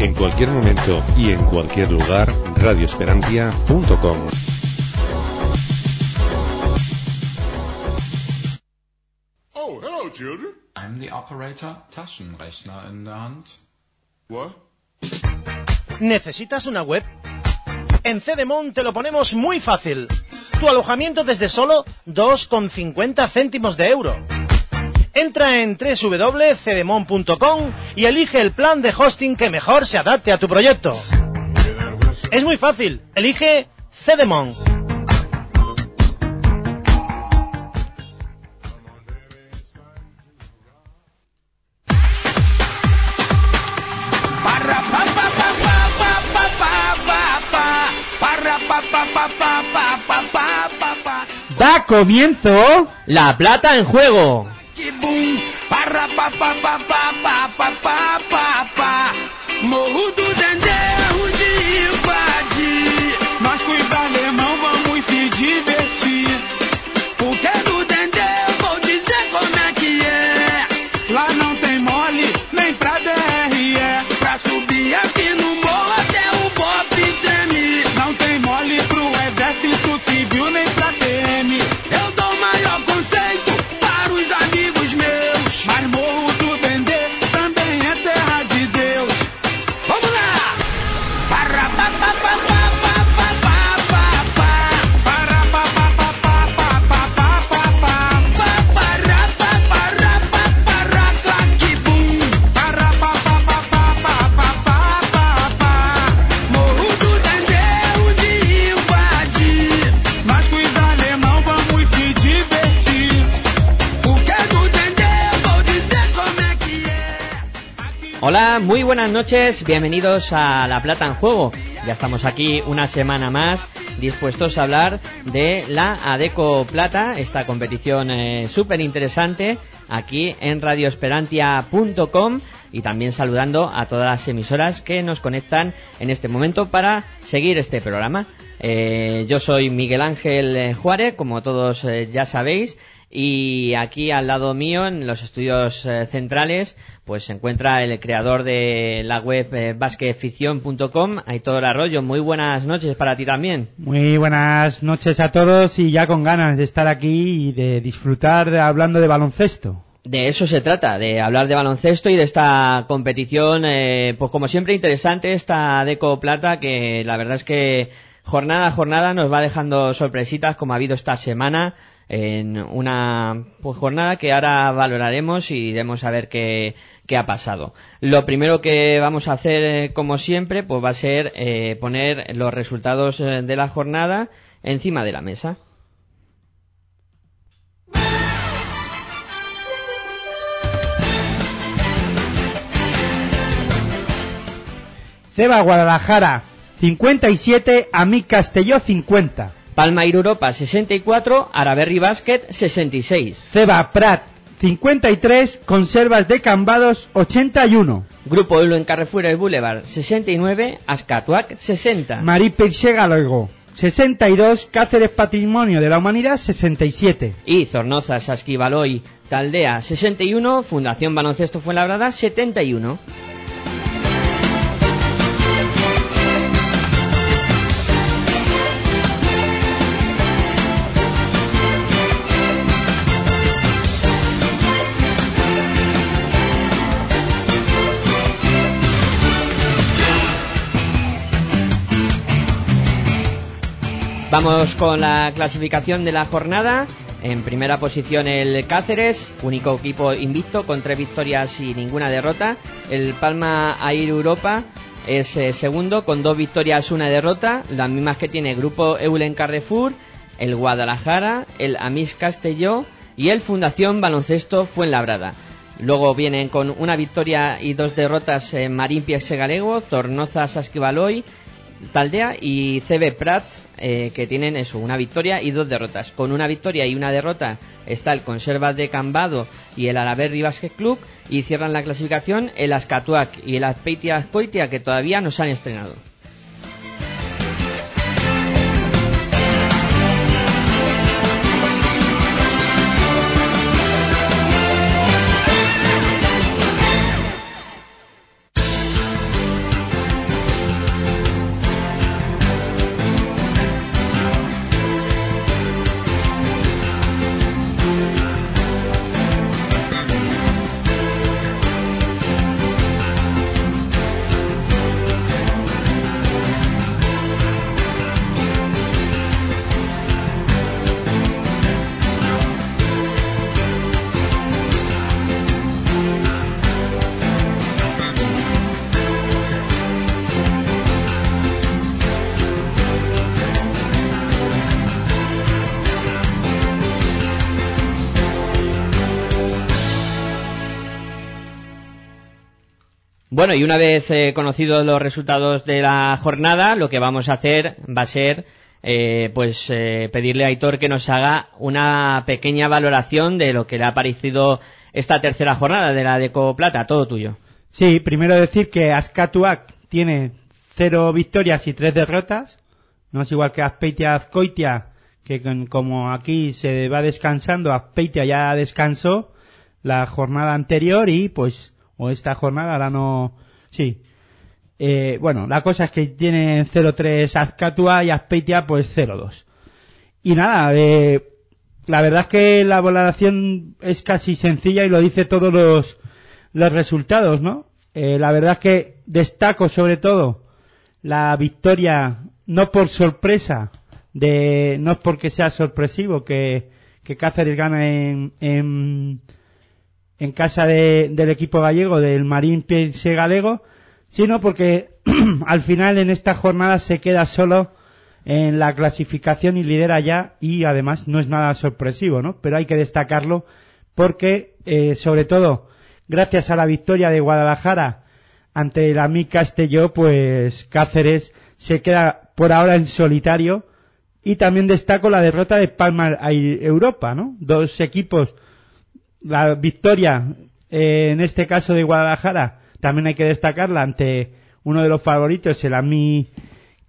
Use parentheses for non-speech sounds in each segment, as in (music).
En cualquier momento y en cualquier lugar, radioesperantia.com. Oh, hello, children. I'm the operator, Taschenrechner in der Hand. What? ¿Necesitas una web? En Cedemon te lo ponemos muy fácil. Tu alojamiento desde solo 2,50 céntimos de euro. Entra en www.cedemon.com y elige el plan de hosting que mejor se adapte a tu proyecto. Es muy fácil. Elige Cedemon. Da comienzo La plata en juego. bum, para pa pa pa pa pa pa pa pa morro do dendeu. Muy buenas noches, bienvenidos a La Plata en Juego. Ya estamos aquí una semana más dispuestos a hablar de la Adeco Plata, esta competición eh, súper interesante aquí en radioesperantia.com y también saludando a todas las emisoras que nos conectan en este momento para seguir este programa. Eh, yo soy Miguel Ángel eh, Juárez, como todos eh, ya sabéis, y aquí al lado mío, en los estudios eh, centrales, pues se encuentra el creador de la web eh, basqueficción.com, Aitor Arroyo. Muy buenas noches para ti también. Muy buenas noches a todos y ya con ganas de estar aquí y de disfrutar hablando de baloncesto. De eso se trata, de hablar de baloncesto y de esta competición, eh, pues como siempre interesante, esta Deco Plata, que la verdad es que jornada a jornada nos va dejando sorpresitas como ha habido esta semana en una pues, jornada que ahora valoraremos y iremos a ver qué, ha pasado. Lo primero que vamos a hacer, eh, como siempre, pues va a ser eh, poner los resultados eh, de la jornada encima de la mesa. Ceba Guadalajara 57, Amic Castelló 50. Palma Europa 64, Araberri Basket 66. Ceba Prat 53, Conservas de Cambados 81. Grupo Eulo en Carrefour Boulevard 69, Ascatuac 60. Marí Peixé Galego 62, Cáceres Patrimonio de la Humanidad 67. y Zornoza, Sasquivaloy, Taldea 61, Fundación Baloncesto Fuenlabrada 71. Vamos con la clasificación de la jornada. En primera posición el Cáceres, único equipo invicto con tres victorias y ninguna derrota. El Palma Air Europa es eh, segundo con dos victorias, una derrota, las mismas que tiene Grupo Eulen Carrefour, el Guadalajara, el Amis Castelló y el Fundación Baloncesto Fuenlabrada. Luego vienen con una victoria y dos derrotas eh, Marín Galego, Zornoza Sasquivaloy, Taldea y CB Prat, eh, que tienen eso, una victoria y dos derrotas. Con una victoria y una derrota está el Conservas de Cambado y el Alaberri Basket Club y cierran la clasificación el Ascatuac y el Azpeitia Azcoitia que todavía no se han estrenado. Bueno, y una vez eh, conocidos los resultados de la jornada, lo que vamos a hacer va a ser eh, pues eh, pedirle a Aitor que nos haga una pequeña valoración de lo que le ha parecido esta tercera jornada de la Deco Plata. Todo tuyo. Sí, primero decir que Ascatuac tiene cero victorias y tres derrotas. No es igual que Azpeitia Azcoitia, que como aquí se va descansando, Azpeitia ya descansó la jornada anterior y pues, o esta jornada, ahora no, sí. Eh, bueno, la cosa es que tiene 0-3 Azcatua y Azpeitia pues 0-2. Y nada, eh, la verdad es que la valoración es casi sencilla y lo dice todos los, los resultados, ¿no? Eh, la verdad es que destaco sobre todo la victoria, no por sorpresa, de, no es porque sea sorpresivo que, que Cáceres gana en, en, en casa de- del equipo gallego, del Marín Pierce Galego, sino porque (clears throat) al final en esta jornada se queda solo en la clasificación y lidera ya y además no es nada sorpresivo, ¿no? Pero hay que destacarlo porque, eh, sobre todo, gracias a la victoria de Guadalajara ante el AMI Castelló, pues Cáceres se queda por ahora en solitario y también destaco la derrota de Palma Europa, ¿no? Dos equipos, la victoria eh, en este caso de Guadalajara, también hay que destacarla ante uno de los favoritos, el AMI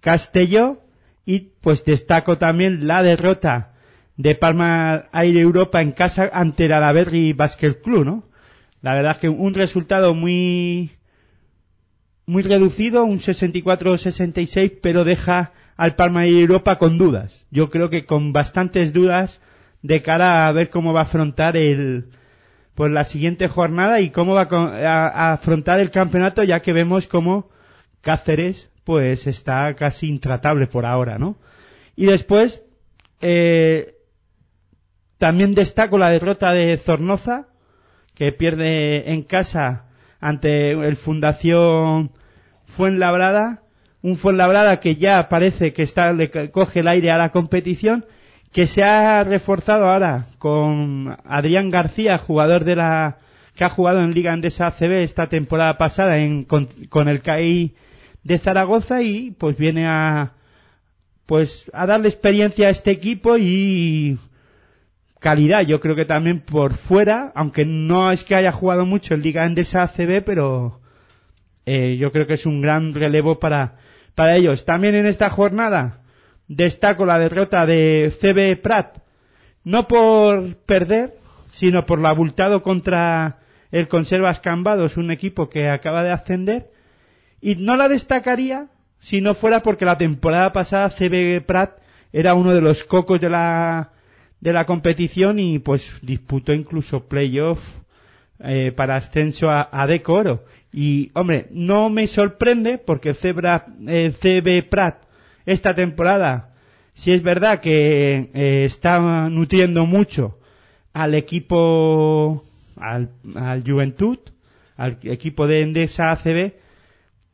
Castelló, y pues destaco también la derrota de Palma Air Europa en casa ante el Alaberri Basket Club, ¿no? La verdad es que un resultado muy muy reducido, un 64-66, pero deja al Palma Air Europa con dudas. Yo creo que con bastantes dudas de cara a ver cómo va a afrontar el pues la siguiente jornada y cómo va a, a- afrontar el campeonato, ya que vemos cómo Cáceres pues está casi intratable por ahora, ¿no? Y después eh, también destaco la derrota de Zornoza, que pierde en casa ante el Fundación Fuenlabrada, un Fuenlabrada que ya parece que está le co- coge el aire a la competición, que se ha reforzado ahora con Adrián García, jugador de la que ha jugado en Liga Andesa ACB esta temporada pasada en, con, con el CAI de Zaragoza y pues viene a pues a darle experiencia a este equipo y calidad, yo creo que también por fuera, aunque no es que haya jugado mucho en Liga Endesa ACB, pero eh, yo creo que es un gran relevo para, para ellos. También en esta jornada destaco la derrota de CB Prat, no por perder, sino por lo abultado contra el Conservas Cambados, un equipo que acaba de ascender, y no la destacaría si no fuera porque la temporada pasada CB Prat era uno de los cocos de la de la competición y pues disputó incluso playoff eh, para ascenso a, a Deco Oro. Y hombre, no me sorprende porque Cebra, eh, CB Prat esta temporada, si es verdad que eh, está nutriendo mucho al equipo, al, al Juventud, al equipo de Endesa ACB,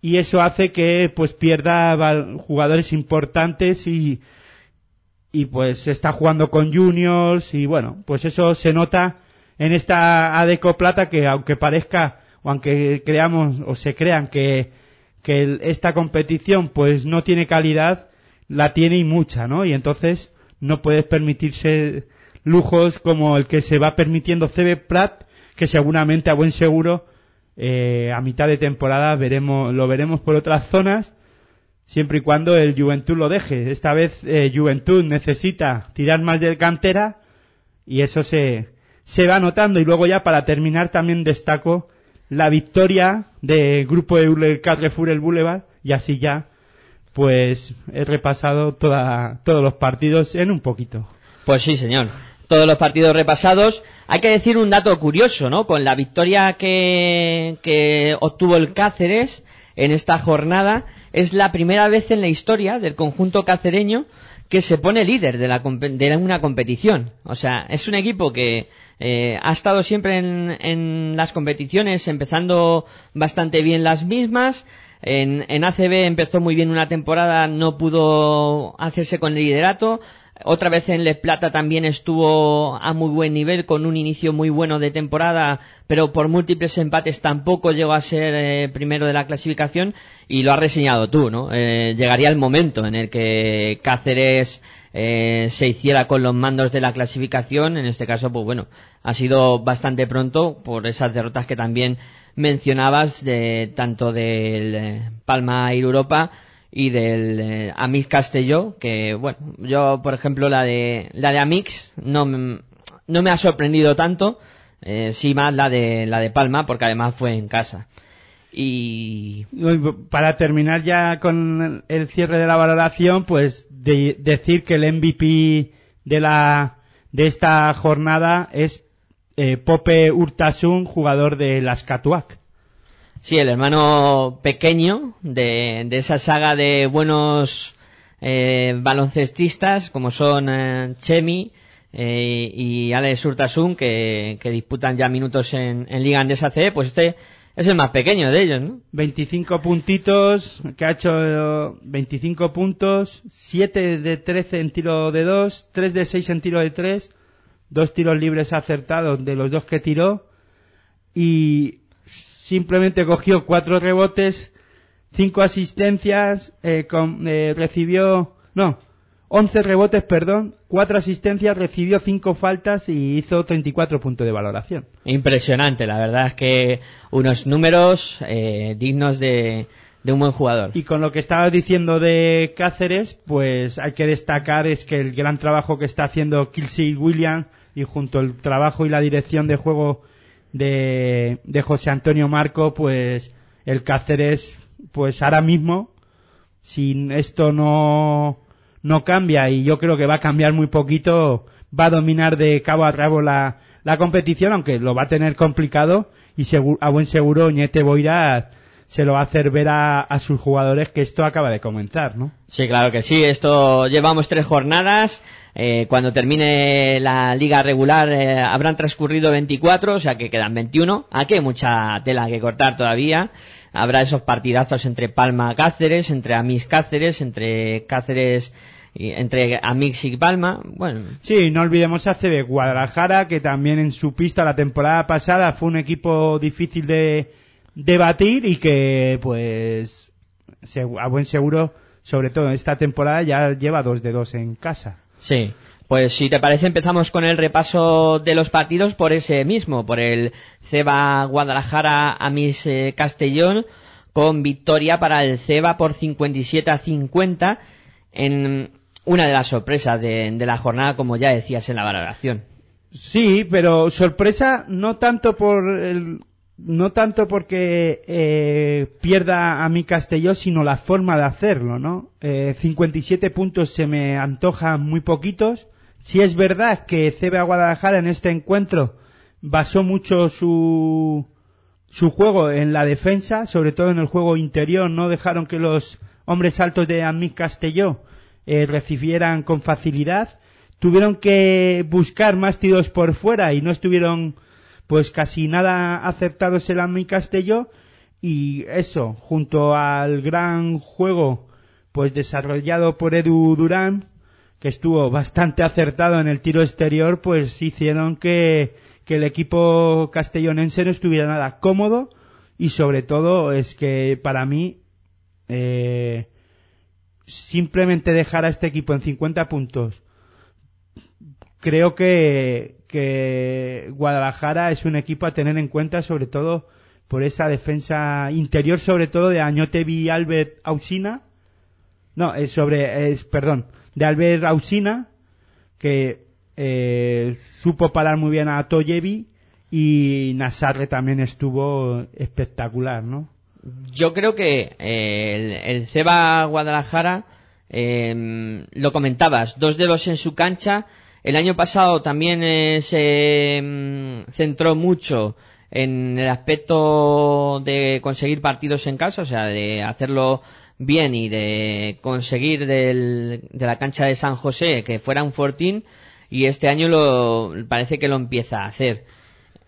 y eso hace que pues pierda jugadores importantes y, y pues está jugando con juniors y bueno, pues eso se nota en esta Adeco Plata que aunque parezca o aunque creamos o se crean que, que el- esta competición pues no tiene calidad, la tiene y mucha, ¿no? Y entonces no puedes permitirse lujos como el que se va permitiendo CB Prat, que seguramente a buen seguro eh, a mitad de temporada veremos, lo veremos por otras zonas siempre y cuando el Juventud lo deje. Esta vez eh, Juventud necesita tirar más del cantera y eso se, se va notando. Y luego ya para terminar también destaco la victoria del grupo de Carrefour el Boulevard y así ya pues he repasado toda, todos los partidos en un poquito. Pues sí, señor. Todos los partidos repasados. Hay que decir un dato curioso, ¿no? Con la victoria que, que obtuvo el Cáceres en esta jornada, es la primera vez en la historia del conjunto cacereño que se pone líder de, la, de una competición. O sea, es un equipo que eh, ha estado siempre en, en las competiciones empezando bastante bien las mismas. En, en ACB empezó muy bien una temporada, no pudo hacerse con el liderato. Otra vez en Les Plata también estuvo a muy buen nivel, con un inicio muy bueno de temporada, pero por múltiples empates tampoco llegó a ser eh, primero de la clasificación y lo has reseñado tú, ¿no? Eh, llegaría el momento en el que Cáceres eh, se hiciera con los mandos de la clasificación, en este caso, pues bueno, ha sido bastante pronto por esas derrotas que también mencionabas de tanto del eh, Palma Air Europa y del eh, Amix Castelló, que bueno, yo por ejemplo la de la de Amix no no me ha sorprendido tanto, eh, sí más la de la de Palma porque además fue en casa. Y Y Para terminar ya con el cierre de la valoración, pues de- decir que el MVP de la de esta jornada es eh, Pope Urtasun, jugador de las Catuac. Sí, el hermano pequeño de, de esa saga de buenos eh, baloncestistas como son eh, Chemi eh, y Alex Urtasun que, que disputan ya minutos en, en Liga Andesa C, pues este es el más pequeño de ellos, ¿no? 25 puntitos, que ha hecho eh, 25 puntos, 7 de 13 en tiro de 2, 3 de 6 en tiro de 3, dos tiros libres acertados de los dos que tiró y simplemente cogió cuatro rebotes, cinco asistencias, eh, con- eh, recibió, no, 11 rebotes, perdón, cuatro asistencias, recibió cinco faltas y hizo 34 puntos de valoración. Impresionante, la verdad es que unos números eh, dignos de, de un buen jugador. Y con lo que estabas diciendo de Cáceres, pues hay que destacar es que el gran trabajo que está haciendo Kelsey Williams y junto al trabajo y la dirección de juego de, de José Antonio Marco, pues el Cáceres, pues ahora mismo, si esto no, no cambia y yo creo que va a cambiar muy poquito, va a dominar de cabo a rabo la, la competición, aunque lo va a tener complicado y a buen seguro Ñete Boira se lo va a hacer ver a, a sus jugadores que esto acaba de comenzar, ¿no? Sí, claro que sí. Esto llevamos tres jornadas. Eh, cuando termine la liga regular eh, habrán transcurrido 24, o sea que quedan 21. Aquí hay mucha tela que cortar todavía. Habrá esos partidazos entre Palma Cáceres, entre Amix Cáceres, entre Cáceres entre Amix y Palma. Bueno, Sí, no olvidemos a CB Guadalajara, que también en su pista la temporada pasada fue un equipo difícil de, de batir y que, pues, a buen seguro, sobre todo en esta temporada, ya lleva dos de dos en casa. Sí, pues si te parece empezamos con el repaso de los partidos por ese mismo, por el Ceba Guadalajara a Miss eh, Castellón, con victoria para el Ceba por 57 a 50 en una de las sorpresas de, de la jornada, como ya decías en la valoración. Sí, pero sorpresa no tanto por el, no tanto porque eh, pierda a mi Castelló, sino la forma de hacerlo, ¿no? Eh, 57 puntos se me antojan muy poquitos. Si es verdad que CBA Guadalajara en este encuentro basó mucho su su juego en la defensa, sobre todo en el juego interior, no dejaron que los hombres altos de Amic Castelló eh, recibieran con facilidad. Tuvieron que buscar más tiros por fuera y no estuvieron pues casi nada acertados el Amic Castelló y eso, junto al gran juego pues desarrollado por Edu Durán, que estuvo bastante acertado en el tiro exterior, pues hicieron que, que el equipo castellonense no estuviera nada cómodo y sobre todo es que para mí eh, simplemente dejar a este equipo en 50 puntos creo que, que Guadalajara es un equipo a tener en cuenta sobre todo por esa defensa interior sobre todo de Añotevi Albert Ausina no es sobre es perdón de Albert Ausina que eh, supo parar muy bien a Toyevi y Nasarre también estuvo espectacular no Yo creo que eh, el, el Ceba Guadalajara, eh, lo comentabas, dos dedos en su cancha. El año pasado también eh, se mm, centró mucho en el aspecto de conseguir partidos en casa, o sea, de hacerlo bien y de conseguir del- de la cancha de San José que fuera un fortín y este año lo parece que lo empieza a hacer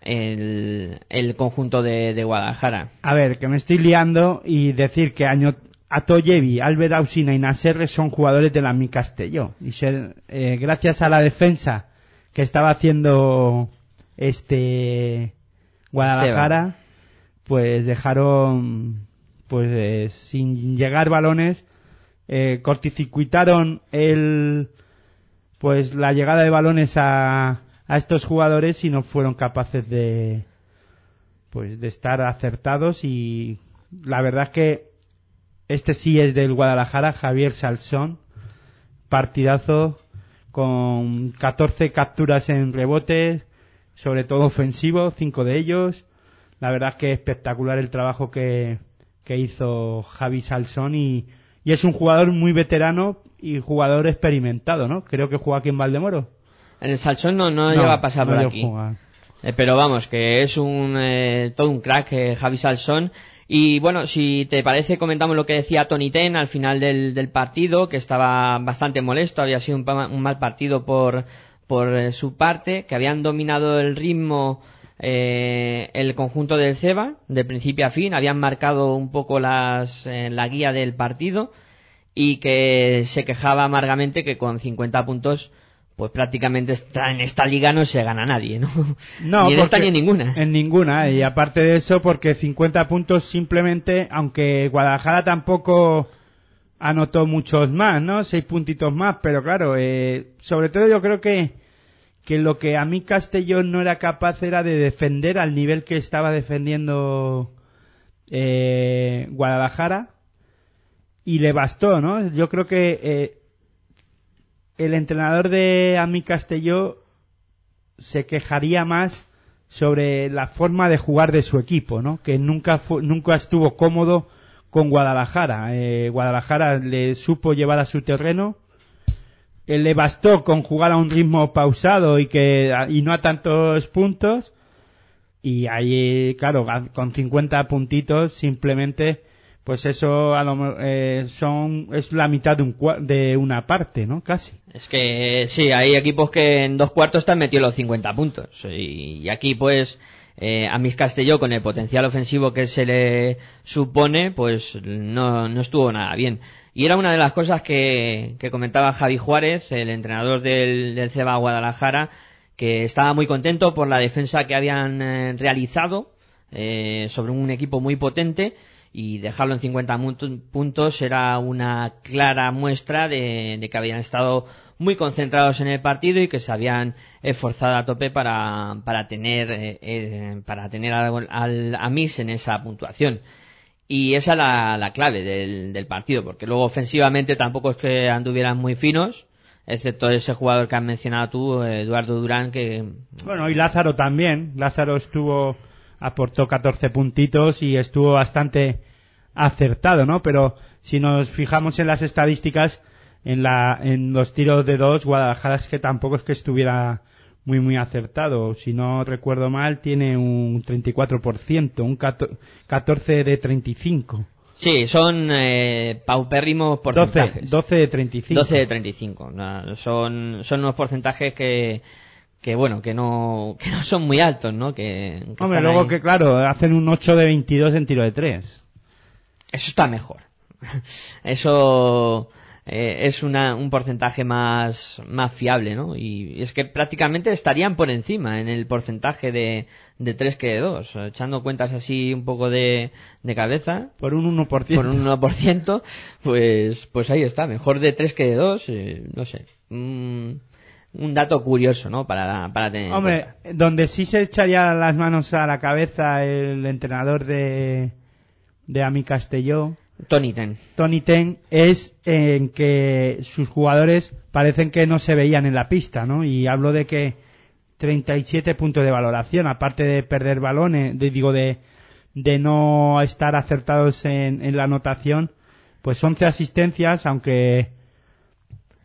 el, el conjunto de, de Guadalajara. A ver, que me estoy liando y decir que año, Atoyevi, Albert Ausina y Nasserre son jugadores de la Mi Castelló. Y ser, eh, gracias a la defensa que estaba haciendo este Guadalajara, pues dejaron pues eh, sin llegar balones, eh, corticircuitaron el pues la llegada de balones a, a estos jugadores y no fueron capaces de pues de estar acertados y la verdad es que este sí es del Guadalajara, Javier Salsón, partidazo con 14 capturas en rebote, sobre todo ofensivo, cinco de ellos. La verdad es que espectacular el trabajo que, que hizo Javi Salsón y, y es un jugador muy veterano y jugador experimentado, ¿no? Creo que juega aquí en Valdemoro. En el Salsón no, no, llega a pasar no por aquí. Eh, pero vamos, que es un eh, todo un crack eh, Javi Salsón. Y bueno, si te parece, comentamos lo que decía Tony Ten al final del, del partido, que estaba bastante molesto, había sido un, un mal partido por, por eh, su parte, que habían dominado el ritmo eh, el conjunto del Ceba, de principio a fin, habían marcado un poco las, eh, la guía del partido y que se quejaba amargamente que con 50 puntos pues prácticamente está, en esta liga no se gana nadie, ¿no? No, (laughs) ni en esta ni en ninguna. En ninguna, y aparte de eso, porque 50 puntos simplemente, aunque Guadalajara tampoco anotó muchos más, ¿no? Seis puntitos más, pero claro, eh, sobre todo yo creo que, que lo que a mí Castellón no era capaz era de defender al nivel que estaba defendiendo eh, Guadalajara, y le bastó, ¿no? Yo creo que eh, el entrenador de Ami Castelló se quejaría más sobre la forma de jugar de su equipo, ¿no? Que nunca fu- nunca estuvo cómodo con Guadalajara. Eh, Guadalajara le supo llevar a su terreno. Eh, le bastó con jugar a un ritmo pausado y que y no a tantos puntos. Y ahí, claro, con 50 puntitos simplemente pues eso a lo eh, son es la mitad de un de una parte, ¿no? Casi. Es que sí, hay equipos que en dos cuartos están metidos los 50 puntos. Y, y aquí pues eh, a mis Castelló con el potencial ofensivo que se le supone pues no, no estuvo nada bien. Y era una de las cosas que, que comentaba Javi Juárez, el entrenador del, del Ceba Guadalajara, que estaba muy contento por la defensa que habían eh, realizado eh, sobre un equipo muy potente y dejarlo en 50 mu- puntos era una clara muestra de, que habían estado muy concentrados en el partido y que se habían esforzado a tope para, para tener eh, eh, para tener al, al Amis en esa puntuación y esa es la, la clave del, del partido porque luego ofensivamente tampoco es que anduvieran muy finos excepto ese jugador que has mencionado tú Eduardo Durán que Bueno, y Lázaro también. Lázaro estuvo, aportó 14 puntitos y estuvo bastante acertado, ¿no? Pero si nos fijamos en las estadísticas, en la, en los tiros de dos, Guadalajara es que tampoco es que estuviera muy, muy acertado. Si no recuerdo mal, tiene un 34%, un cato- 14 de 35. sí son eh, paupérrimos 12, porcentajes 12 de 35. 12 de 35. No, son, son unos porcentajes que, que bueno, que no, (laughs) que no son muy altos, ¿no? Que, que Hombre, luego ahí. que claro, hacen un 8 de 22 en tiro de 3. Eso está mejor. (laughs) Eso eh, es una, un porcentaje más, más fiable, ¿no? Y es que prácticamente estarían por encima en el porcentaje de, de 3 que de 2. Echando cuentas así un poco de, de cabeza, Por un 1%. por un 1%, pues, pues ahí está, mejor de 3 que de 2, eh, no sé. Mm, un dato curioso, ¿no? Para, para tener en Hombre, donde sí se echaría las manos a la cabeza el entrenador de, de Ami Castelló, Tony Ten. Tony Ten, es en que sus jugadores parecen que no se veían en la pista, ¿no? Y hablo de que 37 puntos de valoración, aparte de perder balones, de- digo, de, de no estar acertados en, en la anotación, pues 11 asistencias, aunque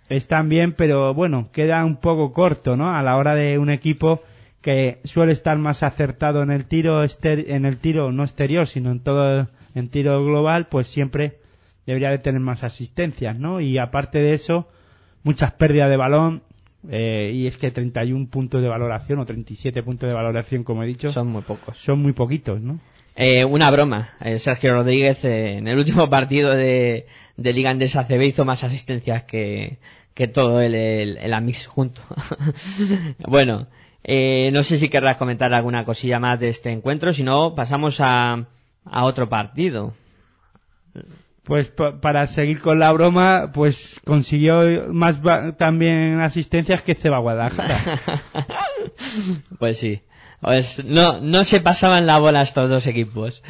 están bien, pero bueno, queda un poco corto, ¿no? A la hora de un equipo que suele estar más acertado en el tiro exter- en el tiro no exterior, sino en todo en tiro global, pues siempre debería de tener más asistencias, ¿no? Y aparte de eso, muchas pérdidas de balón eh, y es que 31 puntos de valoración o 37 puntos de valoración, como he dicho, Son muy pocos. son muy poquitos, ¿no? Eh, una broma. Eh, Sergio Rodríguez eh, en el último partido de, de Liga Andesa CB hizo más asistencias que, que todo el, el, el Amis junto. (laughs) bueno, eh, no sé si querrás comentar alguna cosilla más de este encuentro, si no pasamos a, a otro partido. Pues pa- para seguir con la broma, pues consiguió más también asistencias que Ceba Guadalajara. (laughs) pues sí. Pues no, no se pasaban la bola estos dos equipos.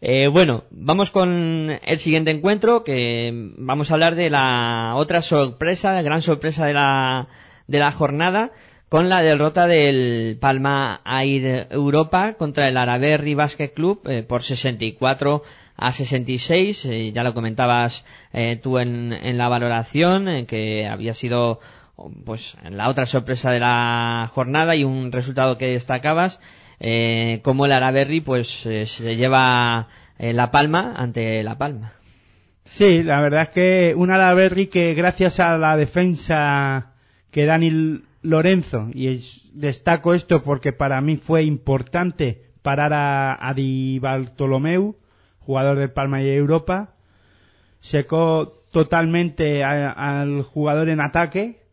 Eh, bueno, vamos con el siguiente encuentro, que vamos a hablar de la otra sorpresa, gran sorpresa de la, de la jornada, con la derrota del Palma Air Europa contra el Araberri Basket Club eh, por 64 a 66. Eh, ya lo comentabas eh, tú en, en la valoración, eh, que había sido pues la otra sorpresa de la jornada y un resultado que destacabas, eh, como el Araberri pues eh, se lleva eh, la palma ante la palma. Sí, la verdad es que un Alaberri que gracias a la defensa que Dani Lorenzo, y es- destaco esto porque para mí fue importante parar a, a Di Bartolomeu, jugador del Palma y Europa, secó totalmente al jugador en ataque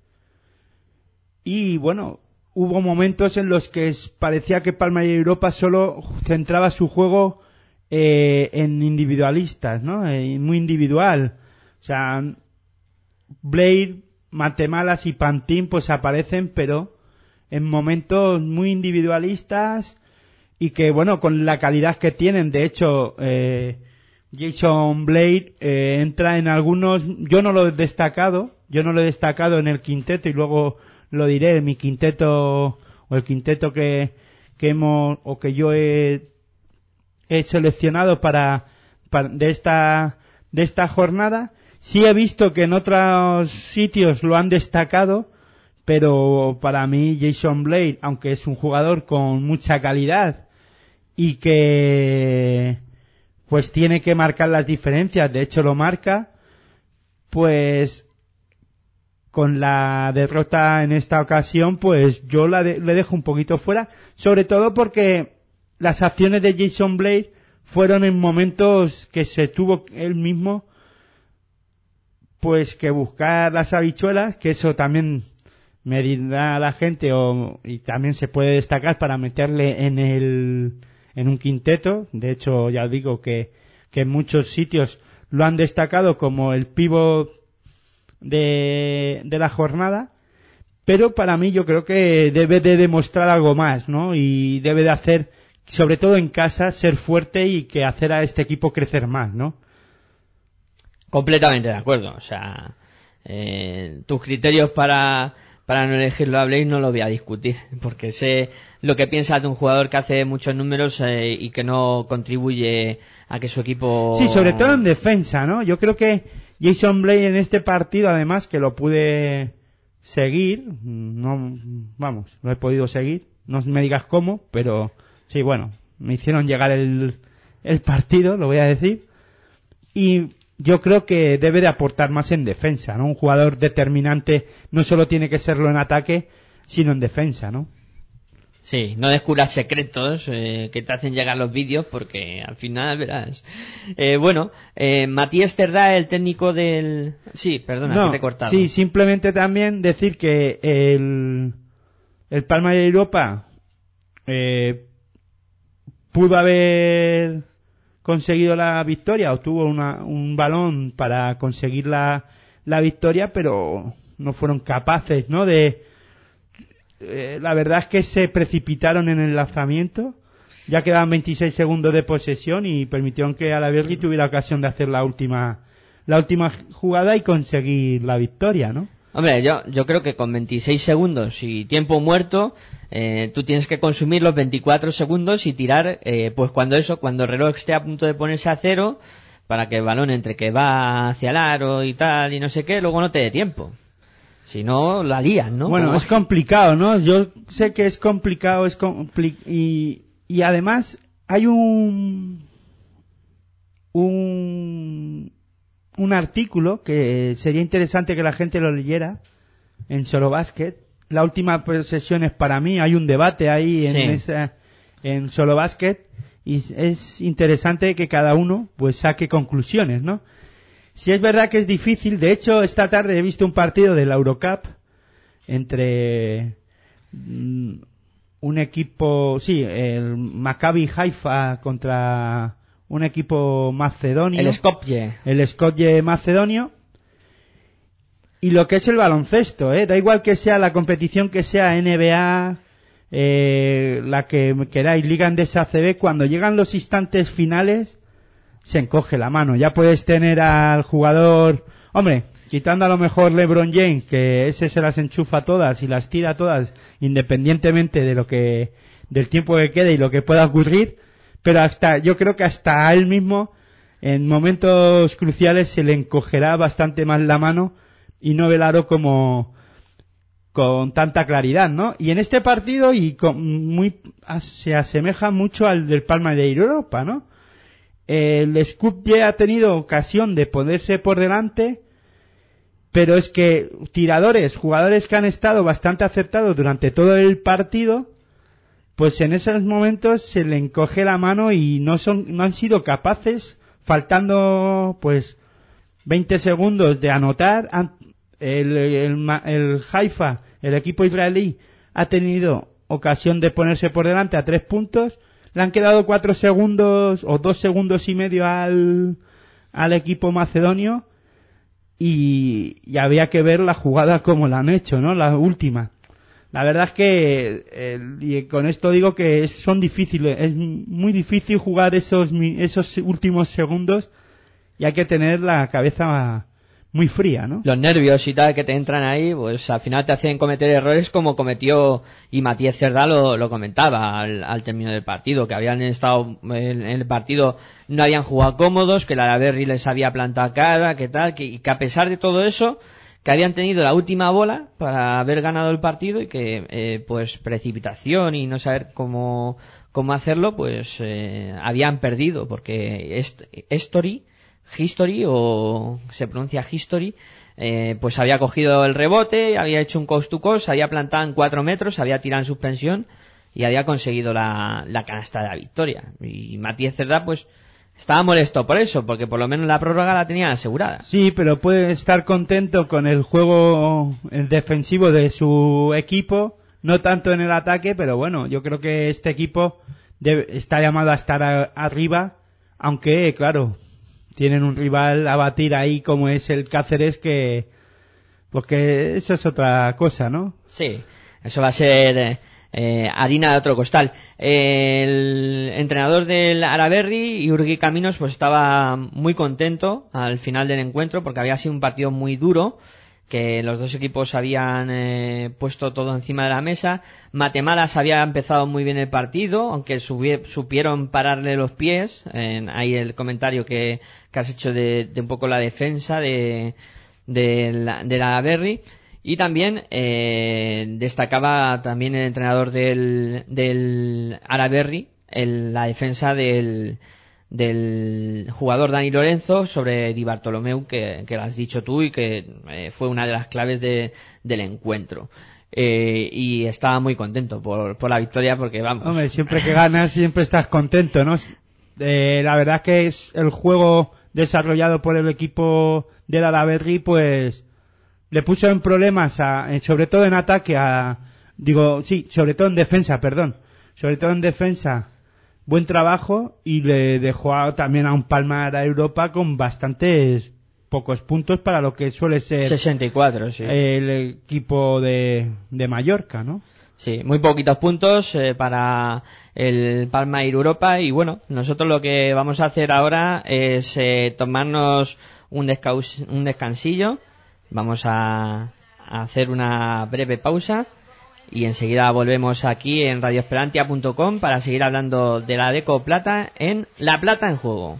y bueno, hubo momentos en los que parecía que Palma y Europa solo centraba su juego eh, en individualistas, ¿no? Eh, muy individual. O sea, Blair, Matemalas y Pantín pues aparecen, pero en momentos muy individualistas y que, bueno, con la calidad que tienen. De hecho, eh, Jason Blade eh, entra en algunos, yo no lo he destacado, yo no lo he destacado en el quinteto y luego lo diré, mi quinteto o el quinteto que, que hemos o que yo he, he seleccionado para, para- de esta de esta jornada. Sí he visto que en otros sitios lo han destacado, pero para mí Jason Blade, aunque es un jugador con mucha calidad y que pues tiene que marcar las diferencias, de hecho lo marca, pues con la derrota en esta ocasión, pues yo la de- le dejo un poquito fuera, sobre todo porque las acciones de Jason Blade fueron en momentos que se tuvo él mismo pues que buscar las habichuelas, que eso también me dirá la gente o, y también se puede destacar para meterle en el en un quinteto, de hecho ya digo que, que en muchos sitios lo han destacado como el pivot de, de la jornada, pero para mí yo creo que debe de demostrar algo más, ¿no? Y debe de hacer, sobre todo en casa, ser fuerte y que hacer a este equipo crecer más, ¿no? Completamente de acuerdo. O sea, eh, tus criterios para, para no elegirlo a Blake no lo voy a discutir, porque sé lo que piensas de un jugador que hace muchos números eh, y que no contribuye a que su equipo... Sí, sobre todo en defensa, ¿no? Yo creo que Jason Blake en este partido, además, que lo pude seguir, no, vamos, lo he podido seguir, no me digas cómo, pero sí, bueno, me hicieron llegar el, el partido, lo voy a decir, y yo creo que debe de aportar más en defensa, ¿no? Un jugador determinante no solo tiene que serlo en ataque, sino en defensa, ¿no? Sí, no descubras secretos eh, que te hacen llegar los vídeos porque al final verás. Eh, bueno, eh, Matías Cerdá, el técnico del... Sí, perdona, que te he cortado. Sí, simplemente también decir que el, el Palma de Europa eh, pudo haber conseguido la victoria o tuvo una, un balón para conseguir la, la victoria, pero no fueron capaces, ¿no? De, eh, la verdad es que se precipitaron en el lanzamiento. Ya quedaban 26 segundos de posesión y permitieron que Alaverri tuviera ocasión de hacer la última, la última jugada y conseguir la victoria, ¿no? Hombre, yo, yo creo que con 26 segundos y tiempo muerto, eh, tú tienes que consumir los 24 segundos y tirar, eh, pues cuando eso, cuando el reloj esté a punto de ponerse a cero, para que el balón entre que va hacia el aro y tal y no sé qué, luego no te dé tiempo. Si no, la lías, ¿no? Bueno, es complicado, ¿no? Yo sé que es complicado, es compli y, y además hay un un un artículo que sería interesante que la gente lo leyera en Solo Basket. La última sesión es para mí, hay un debate ahí en Sí. esa- en Solo Basket y es interesante que cada uno pues saque conclusiones, ¿no? Si es verdad que es difícil, de hecho esta tarde he visto un partido de la Eurocup entre mm, un equipo, sí, el Maccabi Haifa contra un equipo macedonio. El Skopje. el Skopje macedonio. Y lo que es el baloncesto, ¿eh? Da igual que sea la competición que sea NBA, eh, la que queráis, Liga Endesa ACB, cuando llegan los instantes finales, se encoge la mano. Ya puedes tener al jugador, hombre, quitando a lo mejor LeBron James, que ese se las enchufa todas y las tira todas, independientemente de lo que, del tiempo que quede y lo que pueda ocurrir, pero hasta, yo creo que hasta él mismo, en momentos cruciales se le encogerá bastante más la mano y no velará como, con tanta claridad, ¿no? Y en este partido y con muy se asemeja mucho al del Palma de Europa, ¿no? El Skopje ha tenido ocasión de ponerse por delante, pero es que tiradores, jugadores que han estado bastante acertados durante todo el partido, pues en esos momentos se le encoge la mano y no son, no han sido capaces, faltando pues 20 segundos de anotar, el, el Haifa, el equipo israelí, ha tenido ocasión de ponerse por delante a tres puntos, le han quedado cuatro segundos o dos segundos y medio al, al equipo macedonio y, y había que ver la jugada como la han hecho, ¿no? La última. La verdad es que, y con esto digo que son difíciles, es muy difícil jugar esos, esos últimos segundos y hay que tener la cabeza muy fría, ¿no? Los nervios y tal que te entran ahí, pues al final te hacen cometer errores como cometió y Matías Cerda lo, lo comentaba al, al término del partido, que habían estado en, el partido, no habían jugado cómodos, que el Araberri les había plantado cara, que tal, que, que a pesar de todo eso, que habían tenido la última bola para haber ganado el partido y que eh, pues precipitación y no saber cómo, cómo hacerlo, pues eh, habían perdido, porque est Story, History o se pronuncia History, eh, pues había cogido el rebote, había hecho un coast to coast, había plantado en cuatro metros, había tirado en suspensión y había conseguido la, la canasta de la victoria. Y Matías Cerda pues estaba molesto por eso, porque por lo menos la prórroga la tenía asegurada. Sí, pero puede estar contento con el juego defensivo de su equipo, no tanto en el ataque, pero bueno, yo creo que este equipo está llamado a estar a- arriba, aunque, claro, tienen un rival a batir ahí como es el Cáceres que, porque eso es otra cosa, ¿no? Sí, eso va a ser eh, harina de otro costal. El entrenador del Araberri, Yurgi Caminos, pues estaba muy contento al final del encuentro porque había sido un partido muy duro, que los dos equipos habían eh, puesto todo encima de la mesa. Matemalas había empezado muy bien el partido, aunque supieron pararle los pies. En- ahí el comentario que, has hecho de, un poco la defensa de, de la, de. Y también eh, destacaba también el entrenador del, del Araberri el- la defensa del, del jugador Dani Lorenzo sobre Di Bartolomeu, que, que lo has dicho tú y que eh, fue una de las claves de- del encuentro. Eh, y estaba muy contento por, por la victoria porque vamos. Siempre que ganas siempre estás contento, ¿no? Eh, la verdad que es el juego desarrollado por el equipo del Alaverri, pues le puso en problemas, a, eh, sobre todo en ataque, a, digo, sí, sobre todo en defensa, perdón, sobre todo en defensa, buen trabajo y le dejó a- también a un Palmar a Europa con bastantes pocos puntos para lo que suele ser 64, sí. el equipo de, de Mallorca, ¿no? Sí, muy poquitos puntos eh, para el Palma Ir Europa y bueno, nosotros lo que vamos a hacer ahora es eh, tomarnos un, descaus- un descansillo, vamos a, a hacer una breve pausa y enseguida volvemos aquí en radioesperantia.com para seguir hablando de la Deco Plata en La Plata en Juego.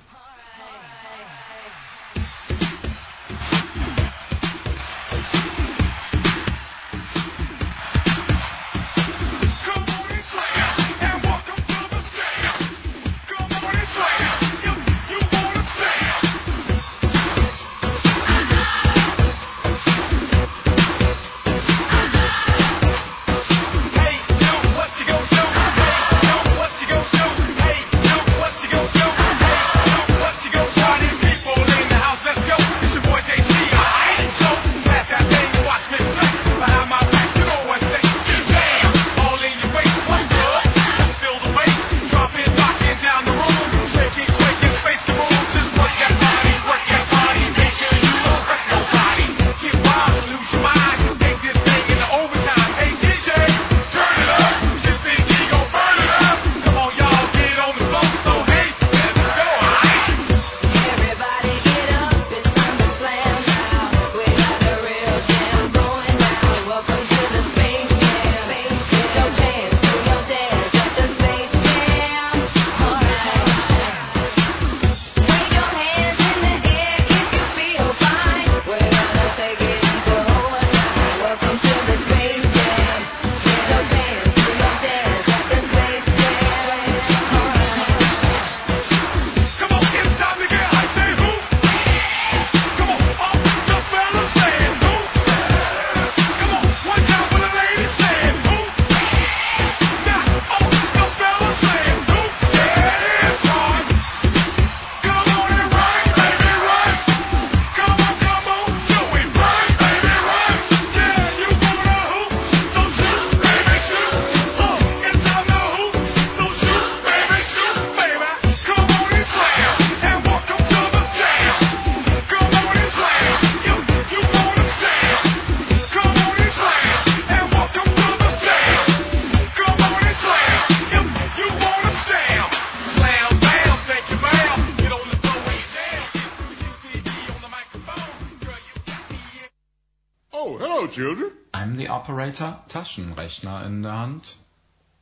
Children. I'm the operator, Taschenrechner in der Hand.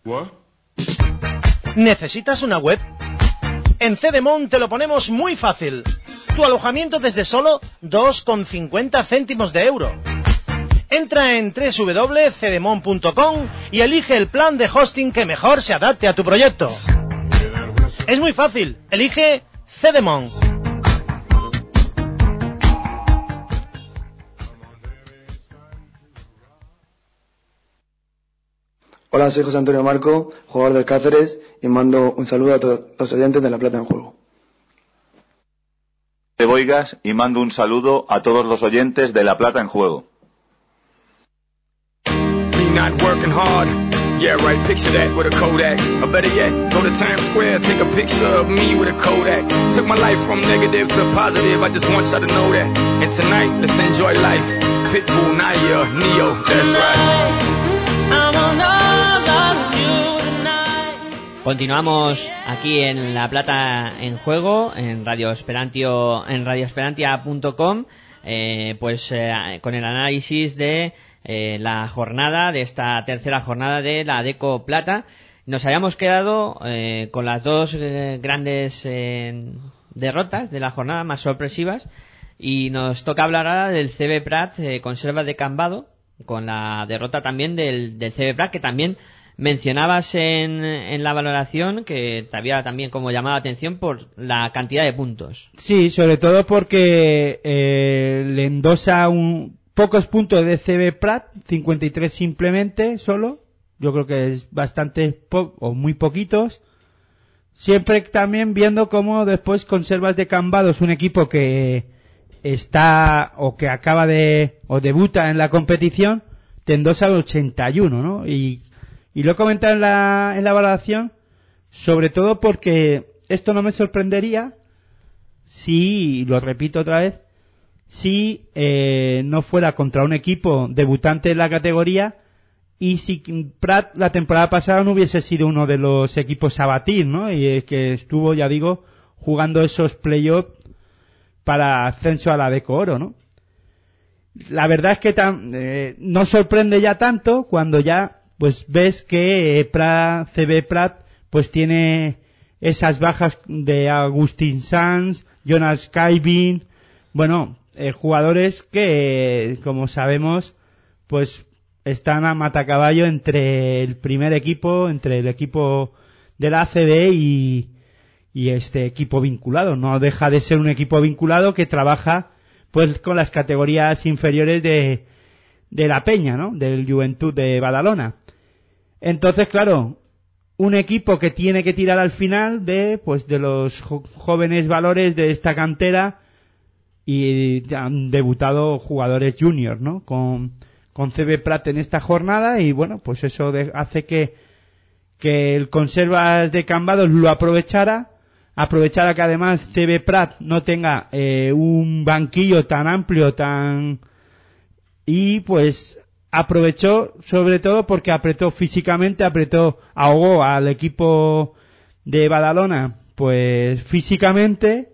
What? ¿Necesitas una web? En Cedemon te lo ponemos muy fácil. Tu alojamiento desde solo 2,50 céntimos de euro. Entra en www.cedemon.com y elige el plan de hosting que mejor se adapte a tu proyecto. Es muy fácil. Elige Cedemon. Hola, soy José Antonio Marco, jugador del Cáceres, y mando un saludo a todos los oyentes de La Plata en Juego. de Boigas y mando un saludo a todos los oyentes de La Plata en Juego. Me not working hard. Yeah, right, picture that with a Kodak. Or better yet, go to Times Square, take a picture of me with a Kodak. Took my life from negative to positive, I just want y'all to know that. And tonight, let's enjoy life. Pitbull, Naya, Neo, that's right. Continuamos aquí en La Plata en Juego, en Radio Esperantio, en radioesperantia.com, eh, pues eh, con el análisis de eh, la jornada, de esta tercera jornada de la Deco Plata. Nos habíamos quedado eh, con las dos eh, grandes eh, derrotas de la jornada más sorpresivas y nos toca hablar ahora del CB Prat Conserva de Cambado, con la derrota también del, del CB Prat que también mencionabas en, en la valoración que te había también como llamado la atención por la cantidad de puntos. Sí, sobre todo porque eh, le endosa un, pocos puntos de CB Prat, 53 simplemente solo. Yo creo que es bastante po- o muy poquitos. Siempre también viendo cómo después Conservas de Cambados, un equipo que está o que acaba de o debuta en la competición, te endosa el 81, ¿no? Y, y lo he comentado en la, en la valoración, sobre todo porque esto no me sorprendería si, lo repito otra vez, si eh, no fuera contra un equipo debutante en la categoría y si Prat la temporada pasada no hubiese sido uno de los equipos a batir, ¿no? Y eh, que estuvo, ya digo, jugando esos playoffs para ascenso a la Deco Oro, ¿no? La verdad es que tan- eh, no sorprende ya tanto cuando ya pues ves que Prat, CB Prat pues tiene esas bajas de Agustín Sanz, Jonas Kaibin, bueno, eh, jugadores que, como sabemos, pues están a matacaballo entre el primer equipo, entre el equipo de la ACB y, y este equipo vinculado. No deja de ser un equipo vinculado que trabaja pues con las categorías inferiores de, de la Peña, ¿no? Del Juventud de Badalona. Entonces, claro, un equipo que tiene que tirar al final de, pues, de los jóvenes valores de esta cantera y han debutado jugadores juniors, ¿no? Con, con CB Prat en esta jornada y bueno, pues eso de- hace que, que el Conservas de Cambados lo aprovechara, aprovechara que además CB Prat no tenga eh, un banquillo tan amplio, tan y pues aprovechó sobre todo porque apretó físicamente, apretó, ahogó al equipo de Badalona pues físicamente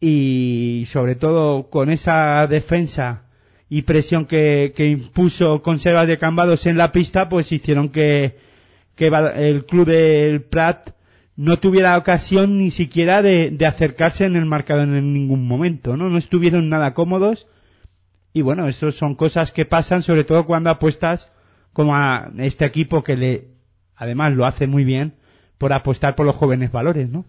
y sobre todo con esa defensa y presión que, que impuso Conservas de Cambados en la pista pues hicieron que, que el club del Prat no tuviera ocasión ni siquiera de, de acercarse en el marcador en ningún momento, ¿no? No estuvieron nada cómodos y bueno, eso son cosas que pasan sobre todo cuando apuestas como a este equipo que le, además lo hace muy bien por apostar por los jóvenes valores, ¿no?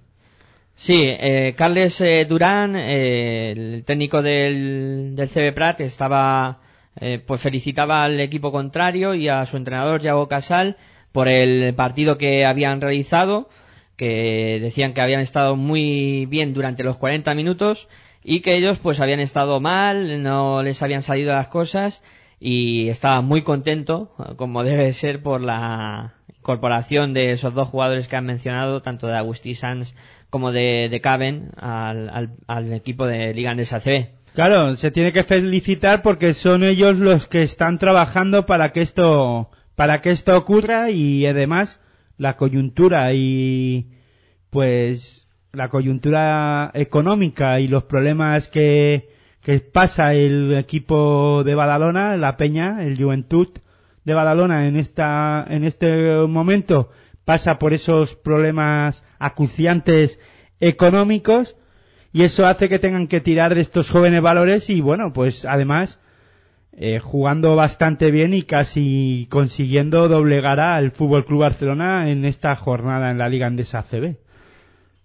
Sí, eh, Carles eh, Durán, eh, el técnico del, del CB Prat, estaba, eh, pues felicitaba al equipo contrario y a su entrenador, Yago Casal, por el partido que habían realizado, que decían que habían estado muy bien durante los 40 minutos y que ellos pues habían estado mal, no les habían salido las cosas y estaba muy contento, como debe ser, por la incorporación de esos dos jugadores que han mencionado, tanto de Agustí Sanz como de, de Caben, al, al, al equipo de Liga Andesa CB. Claro, se tiene que felicitar porque son ellos los que están trabajando para que esto, para que esto ocurra y además la coyuntura y pues la coyuntura económica y los problemas que, que pasa el equipo de Badalona, la Peña, el Juventud de Badalona en esta, en este momento pasa por esos problemas acuciantes económicos y eso hace que tengan que tirar de estos jóvenes valores y bueno, pues además eh, jugando bastante bien y casi consiguiendo doblegar al Fútbol Club Barcelona en esta jornada en la Liga Andesa CB.